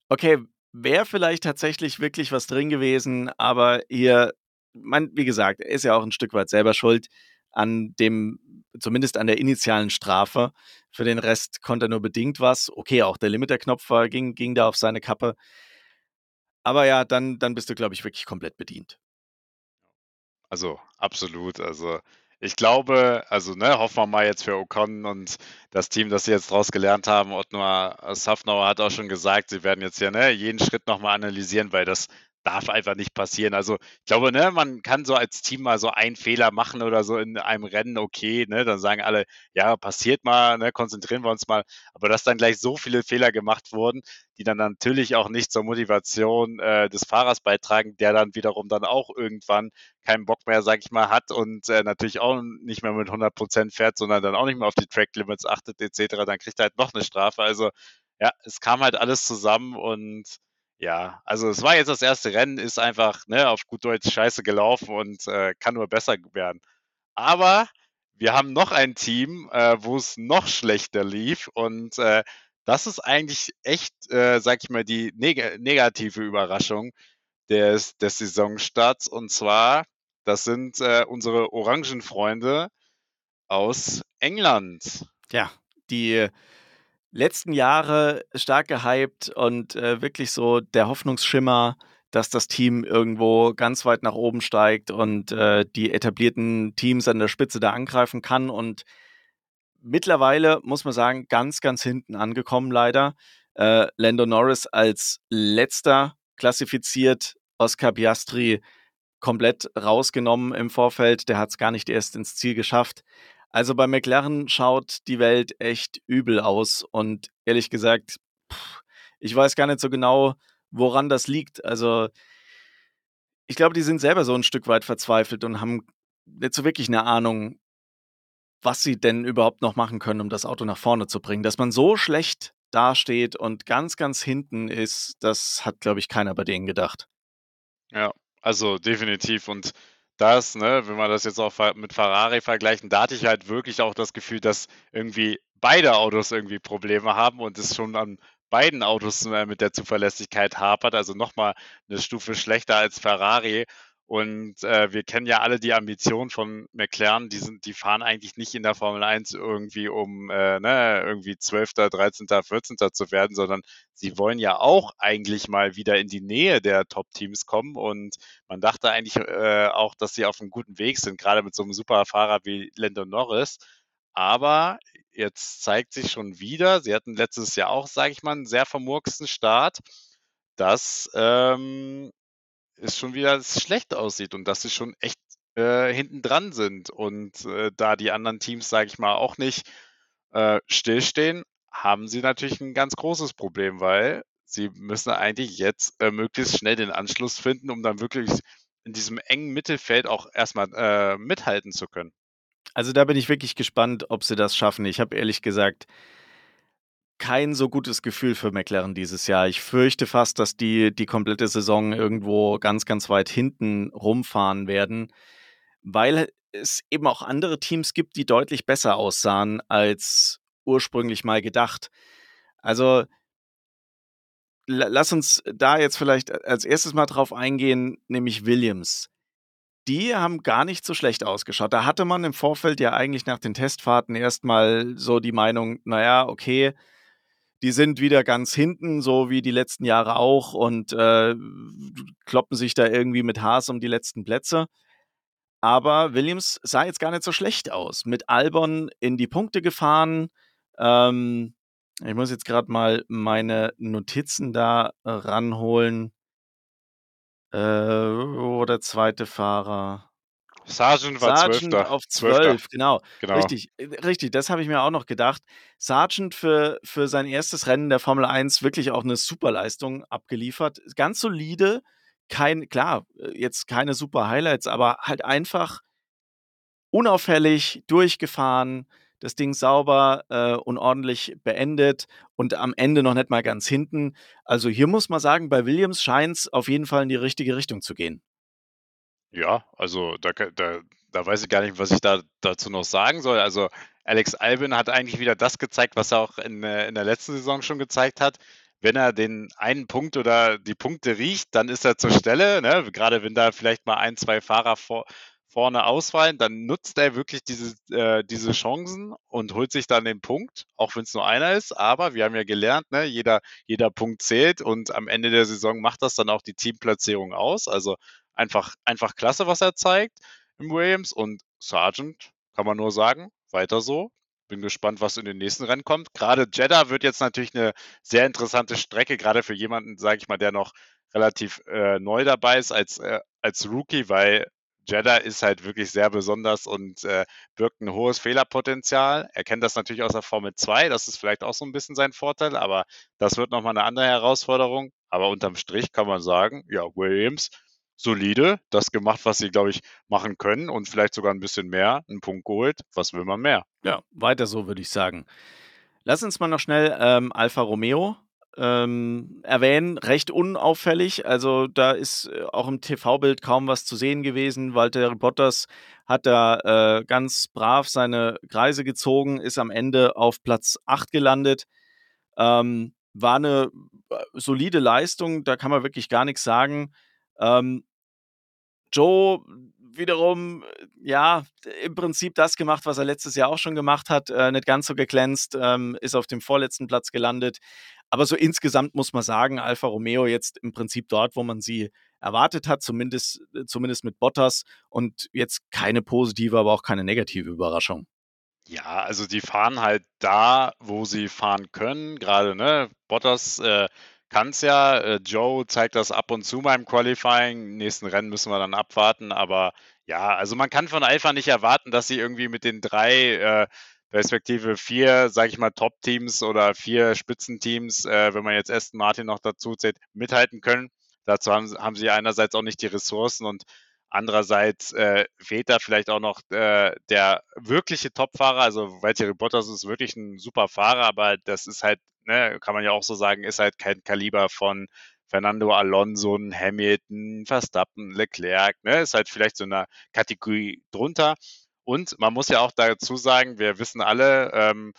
okay, wäre vielleicht tatsächlich wirklich was drin gewesen, aber hier, man, wie gesagt, ist ja auch ein Stück weit selber schuld an dem, zumindest an der initialen Strafe. Für den Rest konnte er nur bedingt was. Okay, auch der Limiter-Knopf ging, ging da auf seine Kappe. Aber ja, dann, dann bist du, glaube ich, wirklich komplett bedient. Also, absolut. Also, ich glaube, also, ne, hoffen wir mal jetzt für Ocon und das Team, dass sie jetzt draus gelernt haben. Ottmar Safnauer hat auch schon gesagt, sie werden jetzt hier ne, jeden Schritt nochmal analysieren, weil das darf einfach nicht passieren. Also ich glaube, ne, man kann so als Team mal so einen Fehler machen oder so in einem Rennen, okay, ne, dann sagen alle, ja, passiert mal, ne, konzentrieren wir uns mal. Aber dass dann gleich so viele Fehler gemacht wurden, die dann natürlich auch nicht zur Motivation äh, des Fahrers beitragen, der dann wiederum dann auch irgendwann keinen Bock mehr, sag ich mal, hat und äh, natürlich auch nicht mehr mit 100 Prozent fährt, sondern dann auch nicht mehr auf die Track Limits achtet etc., dann kriegt er halt noch eine Strafe. Also ja, es kam halt alles zusammen und ja, also es war jetzt das erste Rennen, ist einfach ne, auf gut Deutsch scheiße gelaufen und äh, kann nur besser werden. Aber wir haben noch ein Team, äh, wo es noch schlechter lief und äh, das ist eigentlich echt, äh, sag ich mal, die neg negative Überraschung des, des Saisonstarts und zwar, das sind äh, unsere Orangenfreunde aus England. Ja, die letzten Jahre stark gehypt und äh, wirklich so der Hoffnungsschimmer, dass das Team irgendwo ganz weit nach oben steigt und äh, die etablierten Teams an der Spitze da angreifen kann. Und mittlerweile muss man sagen, ganz, ganz hinten angekommen leider. Äh, Lando Norris als letzter klassifiziert, Oscar Piastri komplett rausgenommen im Vorfeld. Der hat es gar nicht erst ins Ziel geschafft. Also bei McLaren schaut die Welt echt übel aus und ehrlich gesagt, ich weiß gar nicht so genau, woran das liegt. Also ich glaube, die sind selber so ein Stück weit verzweifelt und haben nicht so wirklich eine Ahnung, was sie denn überhaupt noch machen können, um das Auto nach vorne zu bringen. Dass man so schlecht dasteht und ganz, ganz hinten ist, das hat, glaube ich, keiner bei denen gedacht. Ja, also definitiv. Und das, ne, wenn wir das jetzt auch mit Ferrari vergleichen, da hatte ich halt wirklich auch das Gefühl, dass irgendwie beide Autos irgendwie Probleme haben und es schon an beiden Autos äh, mit der Zuverlässigkeit hapert, also nochmal eine Stufe schlechter als Ferrari. Und äh, wir kennen ja alle die Ambition von McLaren, die, sind, die fahren eigentlich nicht in der Formel 1 irgendwie, um äh, ne, irgendwie 12., 13., 14. zu werden, sondern sie wollen ja auch eigentlich mal wieder in die Nähe der Top-Teams kommen. Und man dachte eigentlich äh, auch, dass sie auf einem guten Weg sind, gerade mit so einem Superfahrer wie Lando Norris. Aber jetzt zeigt sich schon wieder, sie hatten letztes Jahr auch, sage ich mal, einen sehr vermurksten Start, dass ähm, es schon wieder schlecht aussieht und dass sie schon echt äh, hinten dran sind. Und äh, da die anderen Teams, sage ich mal, auch nicht äh, stillstehen, haben sie natürlich ein ganz großes Problem, weil sie müssen eigentlich jetzt äh, möglichst schnell den Anschluss finden, um dann wirklich in diesem engen Mittelfeld auch erstmal äh, mithalten zu können. Also da bin ich wirklich gespannt, ob sie das schaffen. Ich habe ehrlich gesagt kein so gutes Gefühl für McLaren dieses Jahr. Ich fürchte fast, dass die die komplette Saison irgendwo ganz, ganz weit hinten rumfahren werden, weil es eben auch andere Teams gibt, die deutlich besser aussahen als ursprünglich mal gedacht. Also lass uns da jetzt vielleicht als erstes mal drauf eingehen, nämlich Williams. Die haben gar nicht so schlecht ausgeschaut. Da hatte man im Vorfeld ja eigentlich nach den Testfahrten erstmal so die Meinung, naja, okay, die sind wieder ganz hinten, so wie die letzten Jahre auch, und äh, kloppen sich da irgendwie mit Haas um die letzten Plätze. Aber Williams sah jetzt gar nicht so schlecht aus. Mit Albon in die Punkte gefahren. Ähm, ich muss jetzt gerade mal meine Notizen da äh, ranholen. Äh, wo der zweite Fahrer? Sargent war Sargent Zwölfter. auf 12, genau. Genau. Richtig, äh, richtig, das habe ich mir auch noch gedacht. Sargent für, für sein erstes Rennen der Formel 1 wirklich auch eine Superleistung abgeliefert. Ganz solide, kein, klar, äh, jetzt keine super Highlights, aber halt einfach unauffällig durchgefahren, das Ding sauber äh, und ordentlich beendet und am Ende noch nicht mal ganz hinten. Also hier muss man sagen, bei Williams scheint es auf jeden Fall in die richtige Richtung zu gehen. Ja, also da, da, da weiß ich gar nicht, was ich da dazu noch sagen soll. Also Alex Albin hat eigentlich wieder das gezeigt, was er auch in, in der letzten Saison schon gezeigt hat. Wenn er den einen Punkt oder die Punkte riecht, dann ist er zur Stelle. Ne? Gerade wenn da vielleicht mal ein, zwei Fahrer vor, vorne ausfallen, dann nutzt er wirklich diese, äh, diese Chancen und holt sich dann den Punkt, auch wenn es nur einer ist. Aber wir haben ja gelernt, ne, jeder, jeder Punkt zählt und am Ende der Saison macht das dann auch die Teamplatzierung aus. Also einfach, einfach klasse, was er zeigt im Williams und Sargent kann man nur sagen, weiter so. Bin gespannt, was in den nächsten Rennen kommt. Gerade Jeddah wird jetzt natürlich eine sehr interessante Strecke, gerade für jemanden, sage ich mal, der noch relativ äh, neu dabei ist als, äh, als Rookie, weil Jeddah ist halt wirklich sehr besonders und äh, birgt ein hohes Fehlerpotenzial. Er kennt das natürlich aus der Formel 2, das ist vielleicht auch so ein bisschen sein Vorteil, aber das wird nochmal eine andere Herausforderung. Aber unterm Strich kann man sagen, ja, Williams solide, das gemacht, was sie, glaube ich, machen können und vielleicht sogar ein bisschen mehr, einen Punkt geholt. Was will man mehr? Ja, weiter so, würde ich sagen. Lass uns mal noch schnell ähm, Alfa Romeo ähm, erwähnen. Recht unauffällig. Also da ist äh, auch im TV-Bild kaum was zu sehen gewesen. Walter Bottas hat da äh, ganz brav seine Kreise gezogen, ist am Ende auf Platz 8 gelandet. Ähm, war eine äh, solide Leistung, da kann man wirklich gar nichts sagen. Ähm, Joe wiederum, ja, im Prinzip das gemacht, was er letztes Jahr auch schon gemacht hat. Äh, nicht ganz so geglänzt, ähm, ist auf dem vorletzten Platz gelandet. Aber so insgesamt muss man sagen, Alfa Romeo jetzt im Prinzip dort, wo man sie erwartet hat, zumindest, äh, zumindest mit Bottas. Und jetzt keine positive, aber auch keine negative Überraschung. Ja, also die fahren halt da, wo sie fahren können. Gerade, ne, Bottas äh, kann es ja. Äh, Joe zeigt das ab und zu beim Qualifying. Nächsten Rennen müssen wir dann abwarten. Aber ja, also man kann von Alpha nicht erwarten, dass sie irgendwie mit den drei, äh, respektive vier, sage ich mal, Top-Teams oder vier Spitzenteams, äh, wenn man jetzt Aston Martin noch dazu zählt, mithalten können. Dazu haben, haben sie einerseits auch nicht die Ressourcen und Andererseits äh, fehlt da vielleicht auch noch äh, der wirkliche Topfahrer. Also Valtteri Bottas ist wirklich ein super Fahrer, aber das ist halt ne, kann man ja auch so sagen, ist halt kein Kaliber von Fernando Alonso, Hamilton, Verstappen, Leclerc, ne, ist halt vielleicht so eine Kategorie drunter. Und man muss ja auch dazu sagen, wir wissen alle, ähm,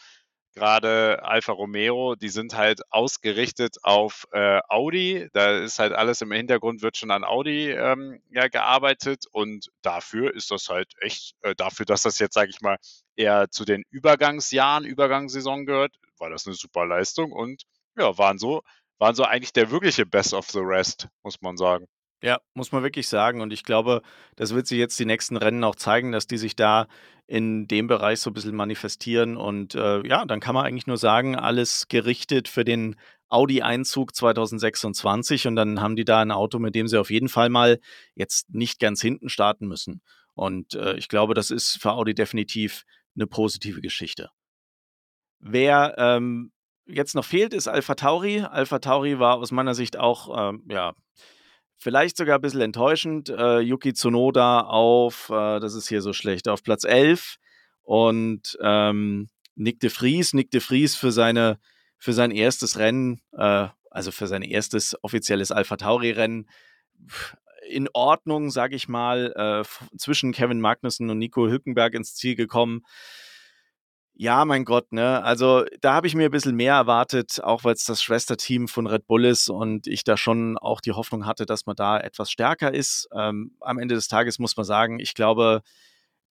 gerade Alfa Romeo, die sind halt ausgerichtet auf äh, Audi. Da ist halt alles im Hintergrund, wird schon an Audi ähm, ja, gearbeitet und dafür ist das halt echt, äh, dafür, dass das jetzt, sage ich mal, eher zu den Übergangsjahren, Übergangssaison gehört, war das eine super Leistung und ja, waren so, waren so eigentlich der wirkliche Best of the Rest, muss man sagen. Ja, muss man wirklich sagen. Und ich glaube, das wird sich jetzt die nächsten Rennen auch zeigen, dass die sich da in dem Bereich so ein bisschen manifestieren. Und äh, ja, dann kann man eigentlich nur sagen, alles gerichtet für den Audi-Einzug 2026. Und dann haben die da ein Auto, mit dem sie auf jeden Fall mal jetzt nicht ganz hinten starten müssen. Und äh, ich glaube, das ist für Audi definitiv eine positive Geschichte. Wer ähm, jetzt noch fehlt, ist Alpha Tauri. Alpha Tauri war aus meiner Sicht auch, ähm, ja, Vielleicht sogar ein bisschen enttäuschend. Äh, Yuki Tsunoda auf, äh, das ist hier so schlecht, auf Platz 11. Und ähm, Nick de Vries, Nick de Vries für, seine, für sein erstes Rennen, äh, also für sein erstes offizielles Alpha Tauri-Rennen, in Ordnung, sage ich mal, äh, zwischen Kevin Magnussen und Nico Hülkenberg ins Ziel gekommen. Ja, mein Gott, ne? Also da habe ich mir ein bisschen mehr erwartet, auch weil es das Schwesterteam von Red Bull ist und ich da schon auch die Hoffnung hatte, dass man da etwas stärker ist. Ähm, am Ende des Tages muss man sagen, ich glaube,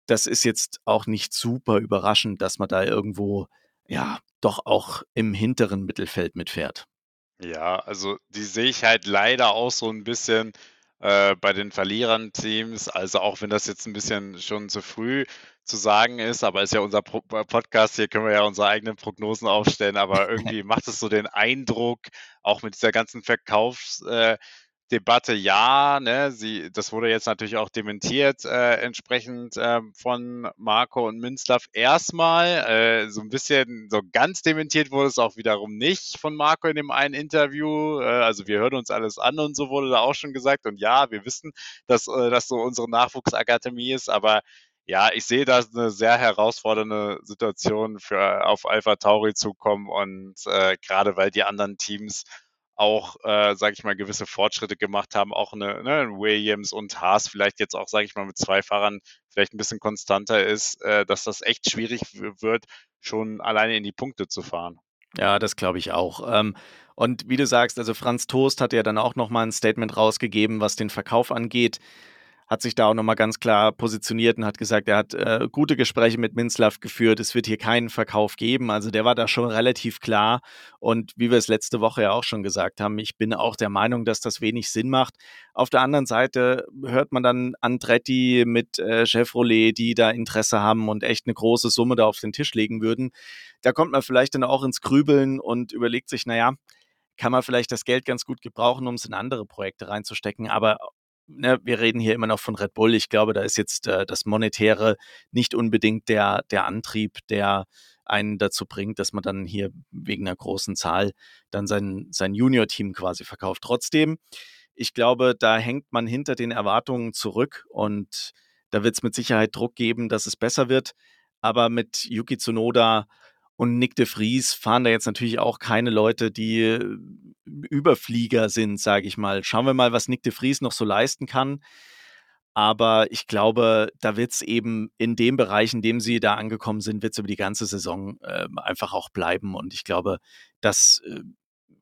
das ist jetzt auch nicht super überraschend, dass man da irgendwo, ja, doch auch im hinteren Mittelfeld mitfährt. Ja, also die sehe ich halt leider auch so ein bisschen äh, bei den Verlierern-Teams. Also auch wenn das jetzt ein bisschen schon zu früh zu sagen ist, aber ist ja unser Pro äh, Podcast, hier können wir ja unsere eigenen Prognosen aufstellen, aber irgendwie macht es so den Eindruck, auch mit dieser ganzen Verkaufsdebatte, äh, ja, ne, sie, das wurde jetzt natürlich auch dementiert, äh, entsprechend äh, von Marco und Münzlaff erstmal, äh, so ein bisschen, so ganz dementiert wurde es auch wiederum nicht von Marco in dem einen Interview, äh, also wir hören uns alles an und so wurde da auch schon gesagt und ja, wir wissen, dass das so unsere Nachwuchsakademie ist, aber ja, ich sehe da eine sehr herausfordernde Situation für auf Alpha Tauri zukommen und äh, gerade weil die anderen Teams auch, äh, sage ich mal, gewisse Fortschritte gemacht haben, auch eine, ne, Williams und Haas vielleicht jetzt auch, sage ich mal, mit zwei Fahrern vielleicht ein bisschen konstanter ist, äh, dass das echt schwierig wird, schon alleine in die Punkte zu fahren. Ja, das glaube ich auch. Ähm, und wie du sagst, also Franz Toast hat ja dann auch nochmal ein Statement rausgegeben, was den Verkauf angeht hat sich da auch nochmal ganz klar positioniert und hat gesagt, er hat äh, gute Gespräche mit Minzlaff geführt. Es wird hier keinen Verkauf geben. Also der war da schon relativ klar. Und wie wir es letzte Woche ja auch schon gesagt haben, ich bin auch der Meinung, dass das wenig Sinn macht. Auf der anderen Seite hört man dann Andretti mit äh, Chevrolet, die da Interesse haben und echt eine große Summe da auf den Tisch legen würden. Da kommt man vielleicht dann auch ins Grübeln und überlegt sich, naja, kann man vielleicht das Geld ganz gut gebrauchen, um es in andere Projekte reinzustecken. Aber ne, wir reden hier immer noch von Red Bull. Ich glaube, da ist jetzt äh, das Monetäre nicht unbedingt der, der Antrieb, der einen dazu bringt, dass man dann hier wegen einer großen Zahl dann sein, sein Junior-Team quasi verkauft. Trotzdem, ich glaube, da hängt man hinter den Erwartungen zurück und da wird es mit Sicherheit Druck geben, dass es besser wird. Aber mit Yuki Tsunoda und Nick de Vries fahren da jetzt natürlich auch keine Leute, die äh, Überflieger sind, sage ich mal. Schauen wir mal, was Nick de Vries noch so leisten kann. Aber ich glaube, da wird es eben in dem Bereich, in dem sie da angekommen sind, wird es über die ganze Saison äh, einfach auch bleiben. Und ich glaube, das äh,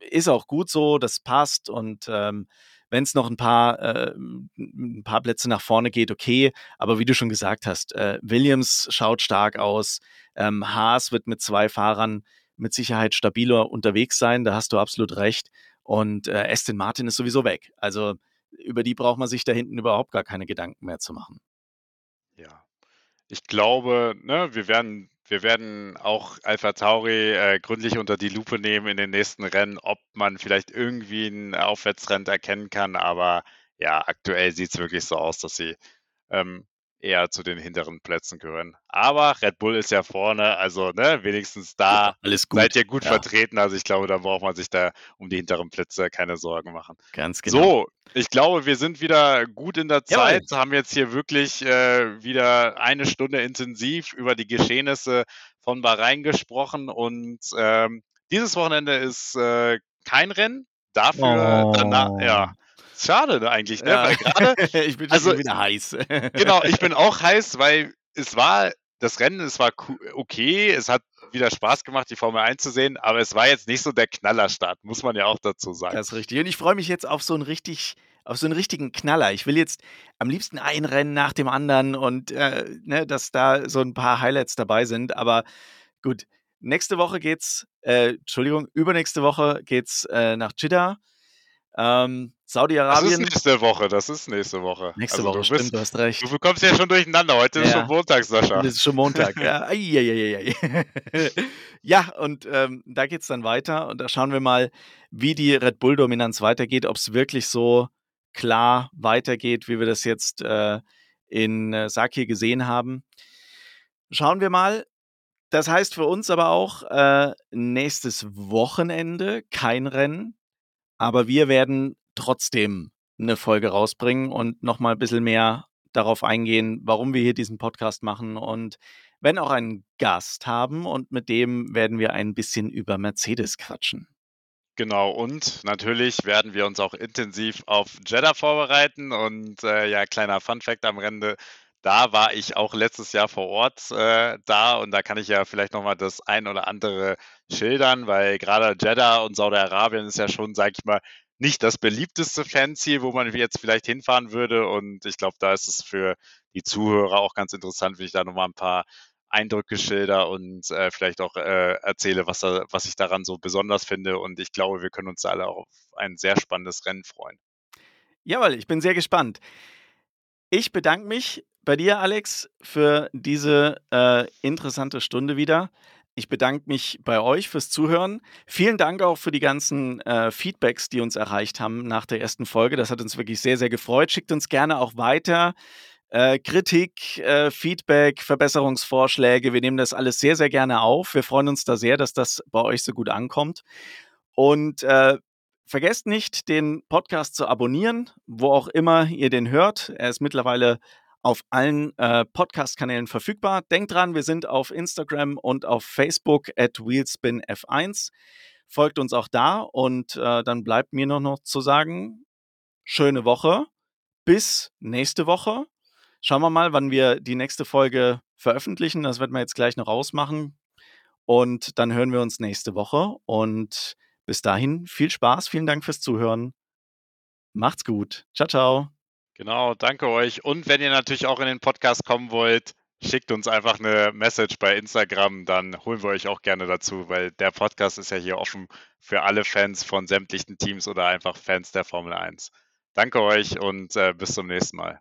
ist auch gut so, das passt. Und ähm, wenn es noch ein paar, äh, ein paar Plätze nach vorne geht, okay. Aber wie du schon gesagt hast, äh, Williams schaut stark aus. Ähm, Haas wird mit zwei Fahrern mit Sicherheit stabiler unterwegs sein. Da hast du absolut recht. Und äh, Aston Martin ist sowieso weg. Also über die braucht man sich da hinten überhaupt gar keine Gedanken mehr zu machen. Ja, ich glaube, ne, wir werden wir werden auch Alpha Tauri äh, gründlich unter die Lupe nehmen in den nächsten Rennen, ob man vielleicht irgendwie einen Aufwärtstrend erkennen kann. Aber ja, aktuell sieht es wirklich so aus, dass sie ähm, eher zu den hinteren Plätzen gehören. Aber Red Bull ist ja vorne, also ne, wenigstens da ja, seid ihr gut ja. vertreten. Also ich glaube, da braucht man sich da um die hinteren Plätze keine Sorgen machen. Ganz genau. So, ich glaube, wir sind wieder gut in der Zeit, ja. haben jetzt hier wirklich äh, wieder eine Stunde intensiv über die Geschehnisse von Bahrain gesprochen und ähm, dieses Wochenende ist äh, kein Rennen. Dafür oh. danach, ja, Schade ne, eigentlich, ne? Ja. Grade, ich bin also, wieder heiß. genau, ich bin auch heiß, weil es war, das Rennen, es war okay, es hat wieder Spaß gemacht, die Formel 1 zu sehen, aber es war jetzt nicht so der Knallerstart, muss man ja auch dazu sagen. Das ist richtig. Und ich freue mich jetzt auf so einen richtig, auf so einen richtigen Knaller. Ich will jetzt am liebsten ein Rennen nach dem anderen und äh, ne, dass da so ein paar Highlights dabei sind. Aber gut, nächste Woche geht's, äh, Entschuldigung, übernächste Woche geht's äh, nach Jeddah. Ähm, Saudi-Arabien. Das ist nächste Woche, das ist nächste Woche. Nächste also Woche, du bist, stimmt, du hast recht. Du bekommst ja schon durcheinander. Heute ja. ist schon Montag, Sascha. Das ist schon Montag, ja. ja, und ähm, da geht es dann weiter und da schauen wir mal, wie die Red Bull-Dominanz weitergeht, ob es wirklich so klar weitergeht, wie wir das jetzt äh, in äh, Saki gesehen haben. Schauen wir mal. Das heißt für uns aber auch äh, nächstes Wochenende kein Rennen, aber wir werden trotzdem eine Folge rausbringen und nochmal ein bisschen mehr darauf eingehen, warum wir hier diesen Podcast machen und wenn auch einen Gast haben und mit dem werden wir ein bisschen über Mercedes quatschen. Genau, und natürlich werden wir uns auch intensiv auf Jeddah vorbereiten und äh, ja, kleiner Fun-Fact am Rande, da war ich auch letztes Jahr vor Ort äh, da und da kann ich ja vielleicht nochmal das ein oder andere schildern, weil gerade Jeddah und Saudi-Arabien ist ja schon, sag ich mal, nicht das beliebteste Fanziel, wo man jetzt vielleicht hinfahren würde. Und ich glaube, da ist es für die Zuhörer auch ganz interessant, wenn ich da nochmal ein paar Eindrücke schilder und äh, vielleicht auch äh, erzähle, was, da, was ich daran so besonders finde. Und ich glaube, wir können uns alle auf ein sehr spannendes Rennen freuen. Jawohl, ich bin sehr gespannt. Ich bedanke mich bei dir, Alex, für diese äh, interessante Stunde wieder. Ich bedanke mich bei euch fürs Zuhören. Vielen Dank auch für die ganzen äh, Feedbacks, die uns erreicht haben nach der ersten Folge. Das hat uns wirklich sehr, sehr gefreut. Schickt uns gerne auch weiter äh, Kritik, äh, Feedback, Verbesserungsvorschläge. Wir nehmen das alles sehr, sehr gerne auf. Wir freuen uns da sehr, dass das bei euch so gut ankommt. Und äh, vergesst nicht, den Podcast zu abonnieren, wo auch immer ihr den hört. Er ist mittlerweile auf allen äh, Podcast-Kanälen verfügbar. Denkt dran, wir sind auf Instagram und auf Facebook at WheelspinF1. Folgt uns auch da und äh, dann bleibt mir noch, noch zu sagen, schöne Woche. Bis nächste Woche. Schauen wir mal, wann wir die nächste Folge veröffentlichen. Das werden wir jetzt gleich noch ausmachen. Und dann hören wir uns nächste Woche. Und bis dahin viel Spaß. Vielen Dank fürs Zuhören. Macht's gut. Ciao, ciao. Genau, danke euch. Und wenn ihr natürlich auch in den Podcast kommen wollt, schickt uns einfach eine Message bei Instagram, dann holen wir euch auch gerne dazu, weil der Podcast ist ja hier offen für alle Fans von sämtlichen Teams oder einfach Fans der Formel 1. Danke euch und äh, bis zum nächsten Mal.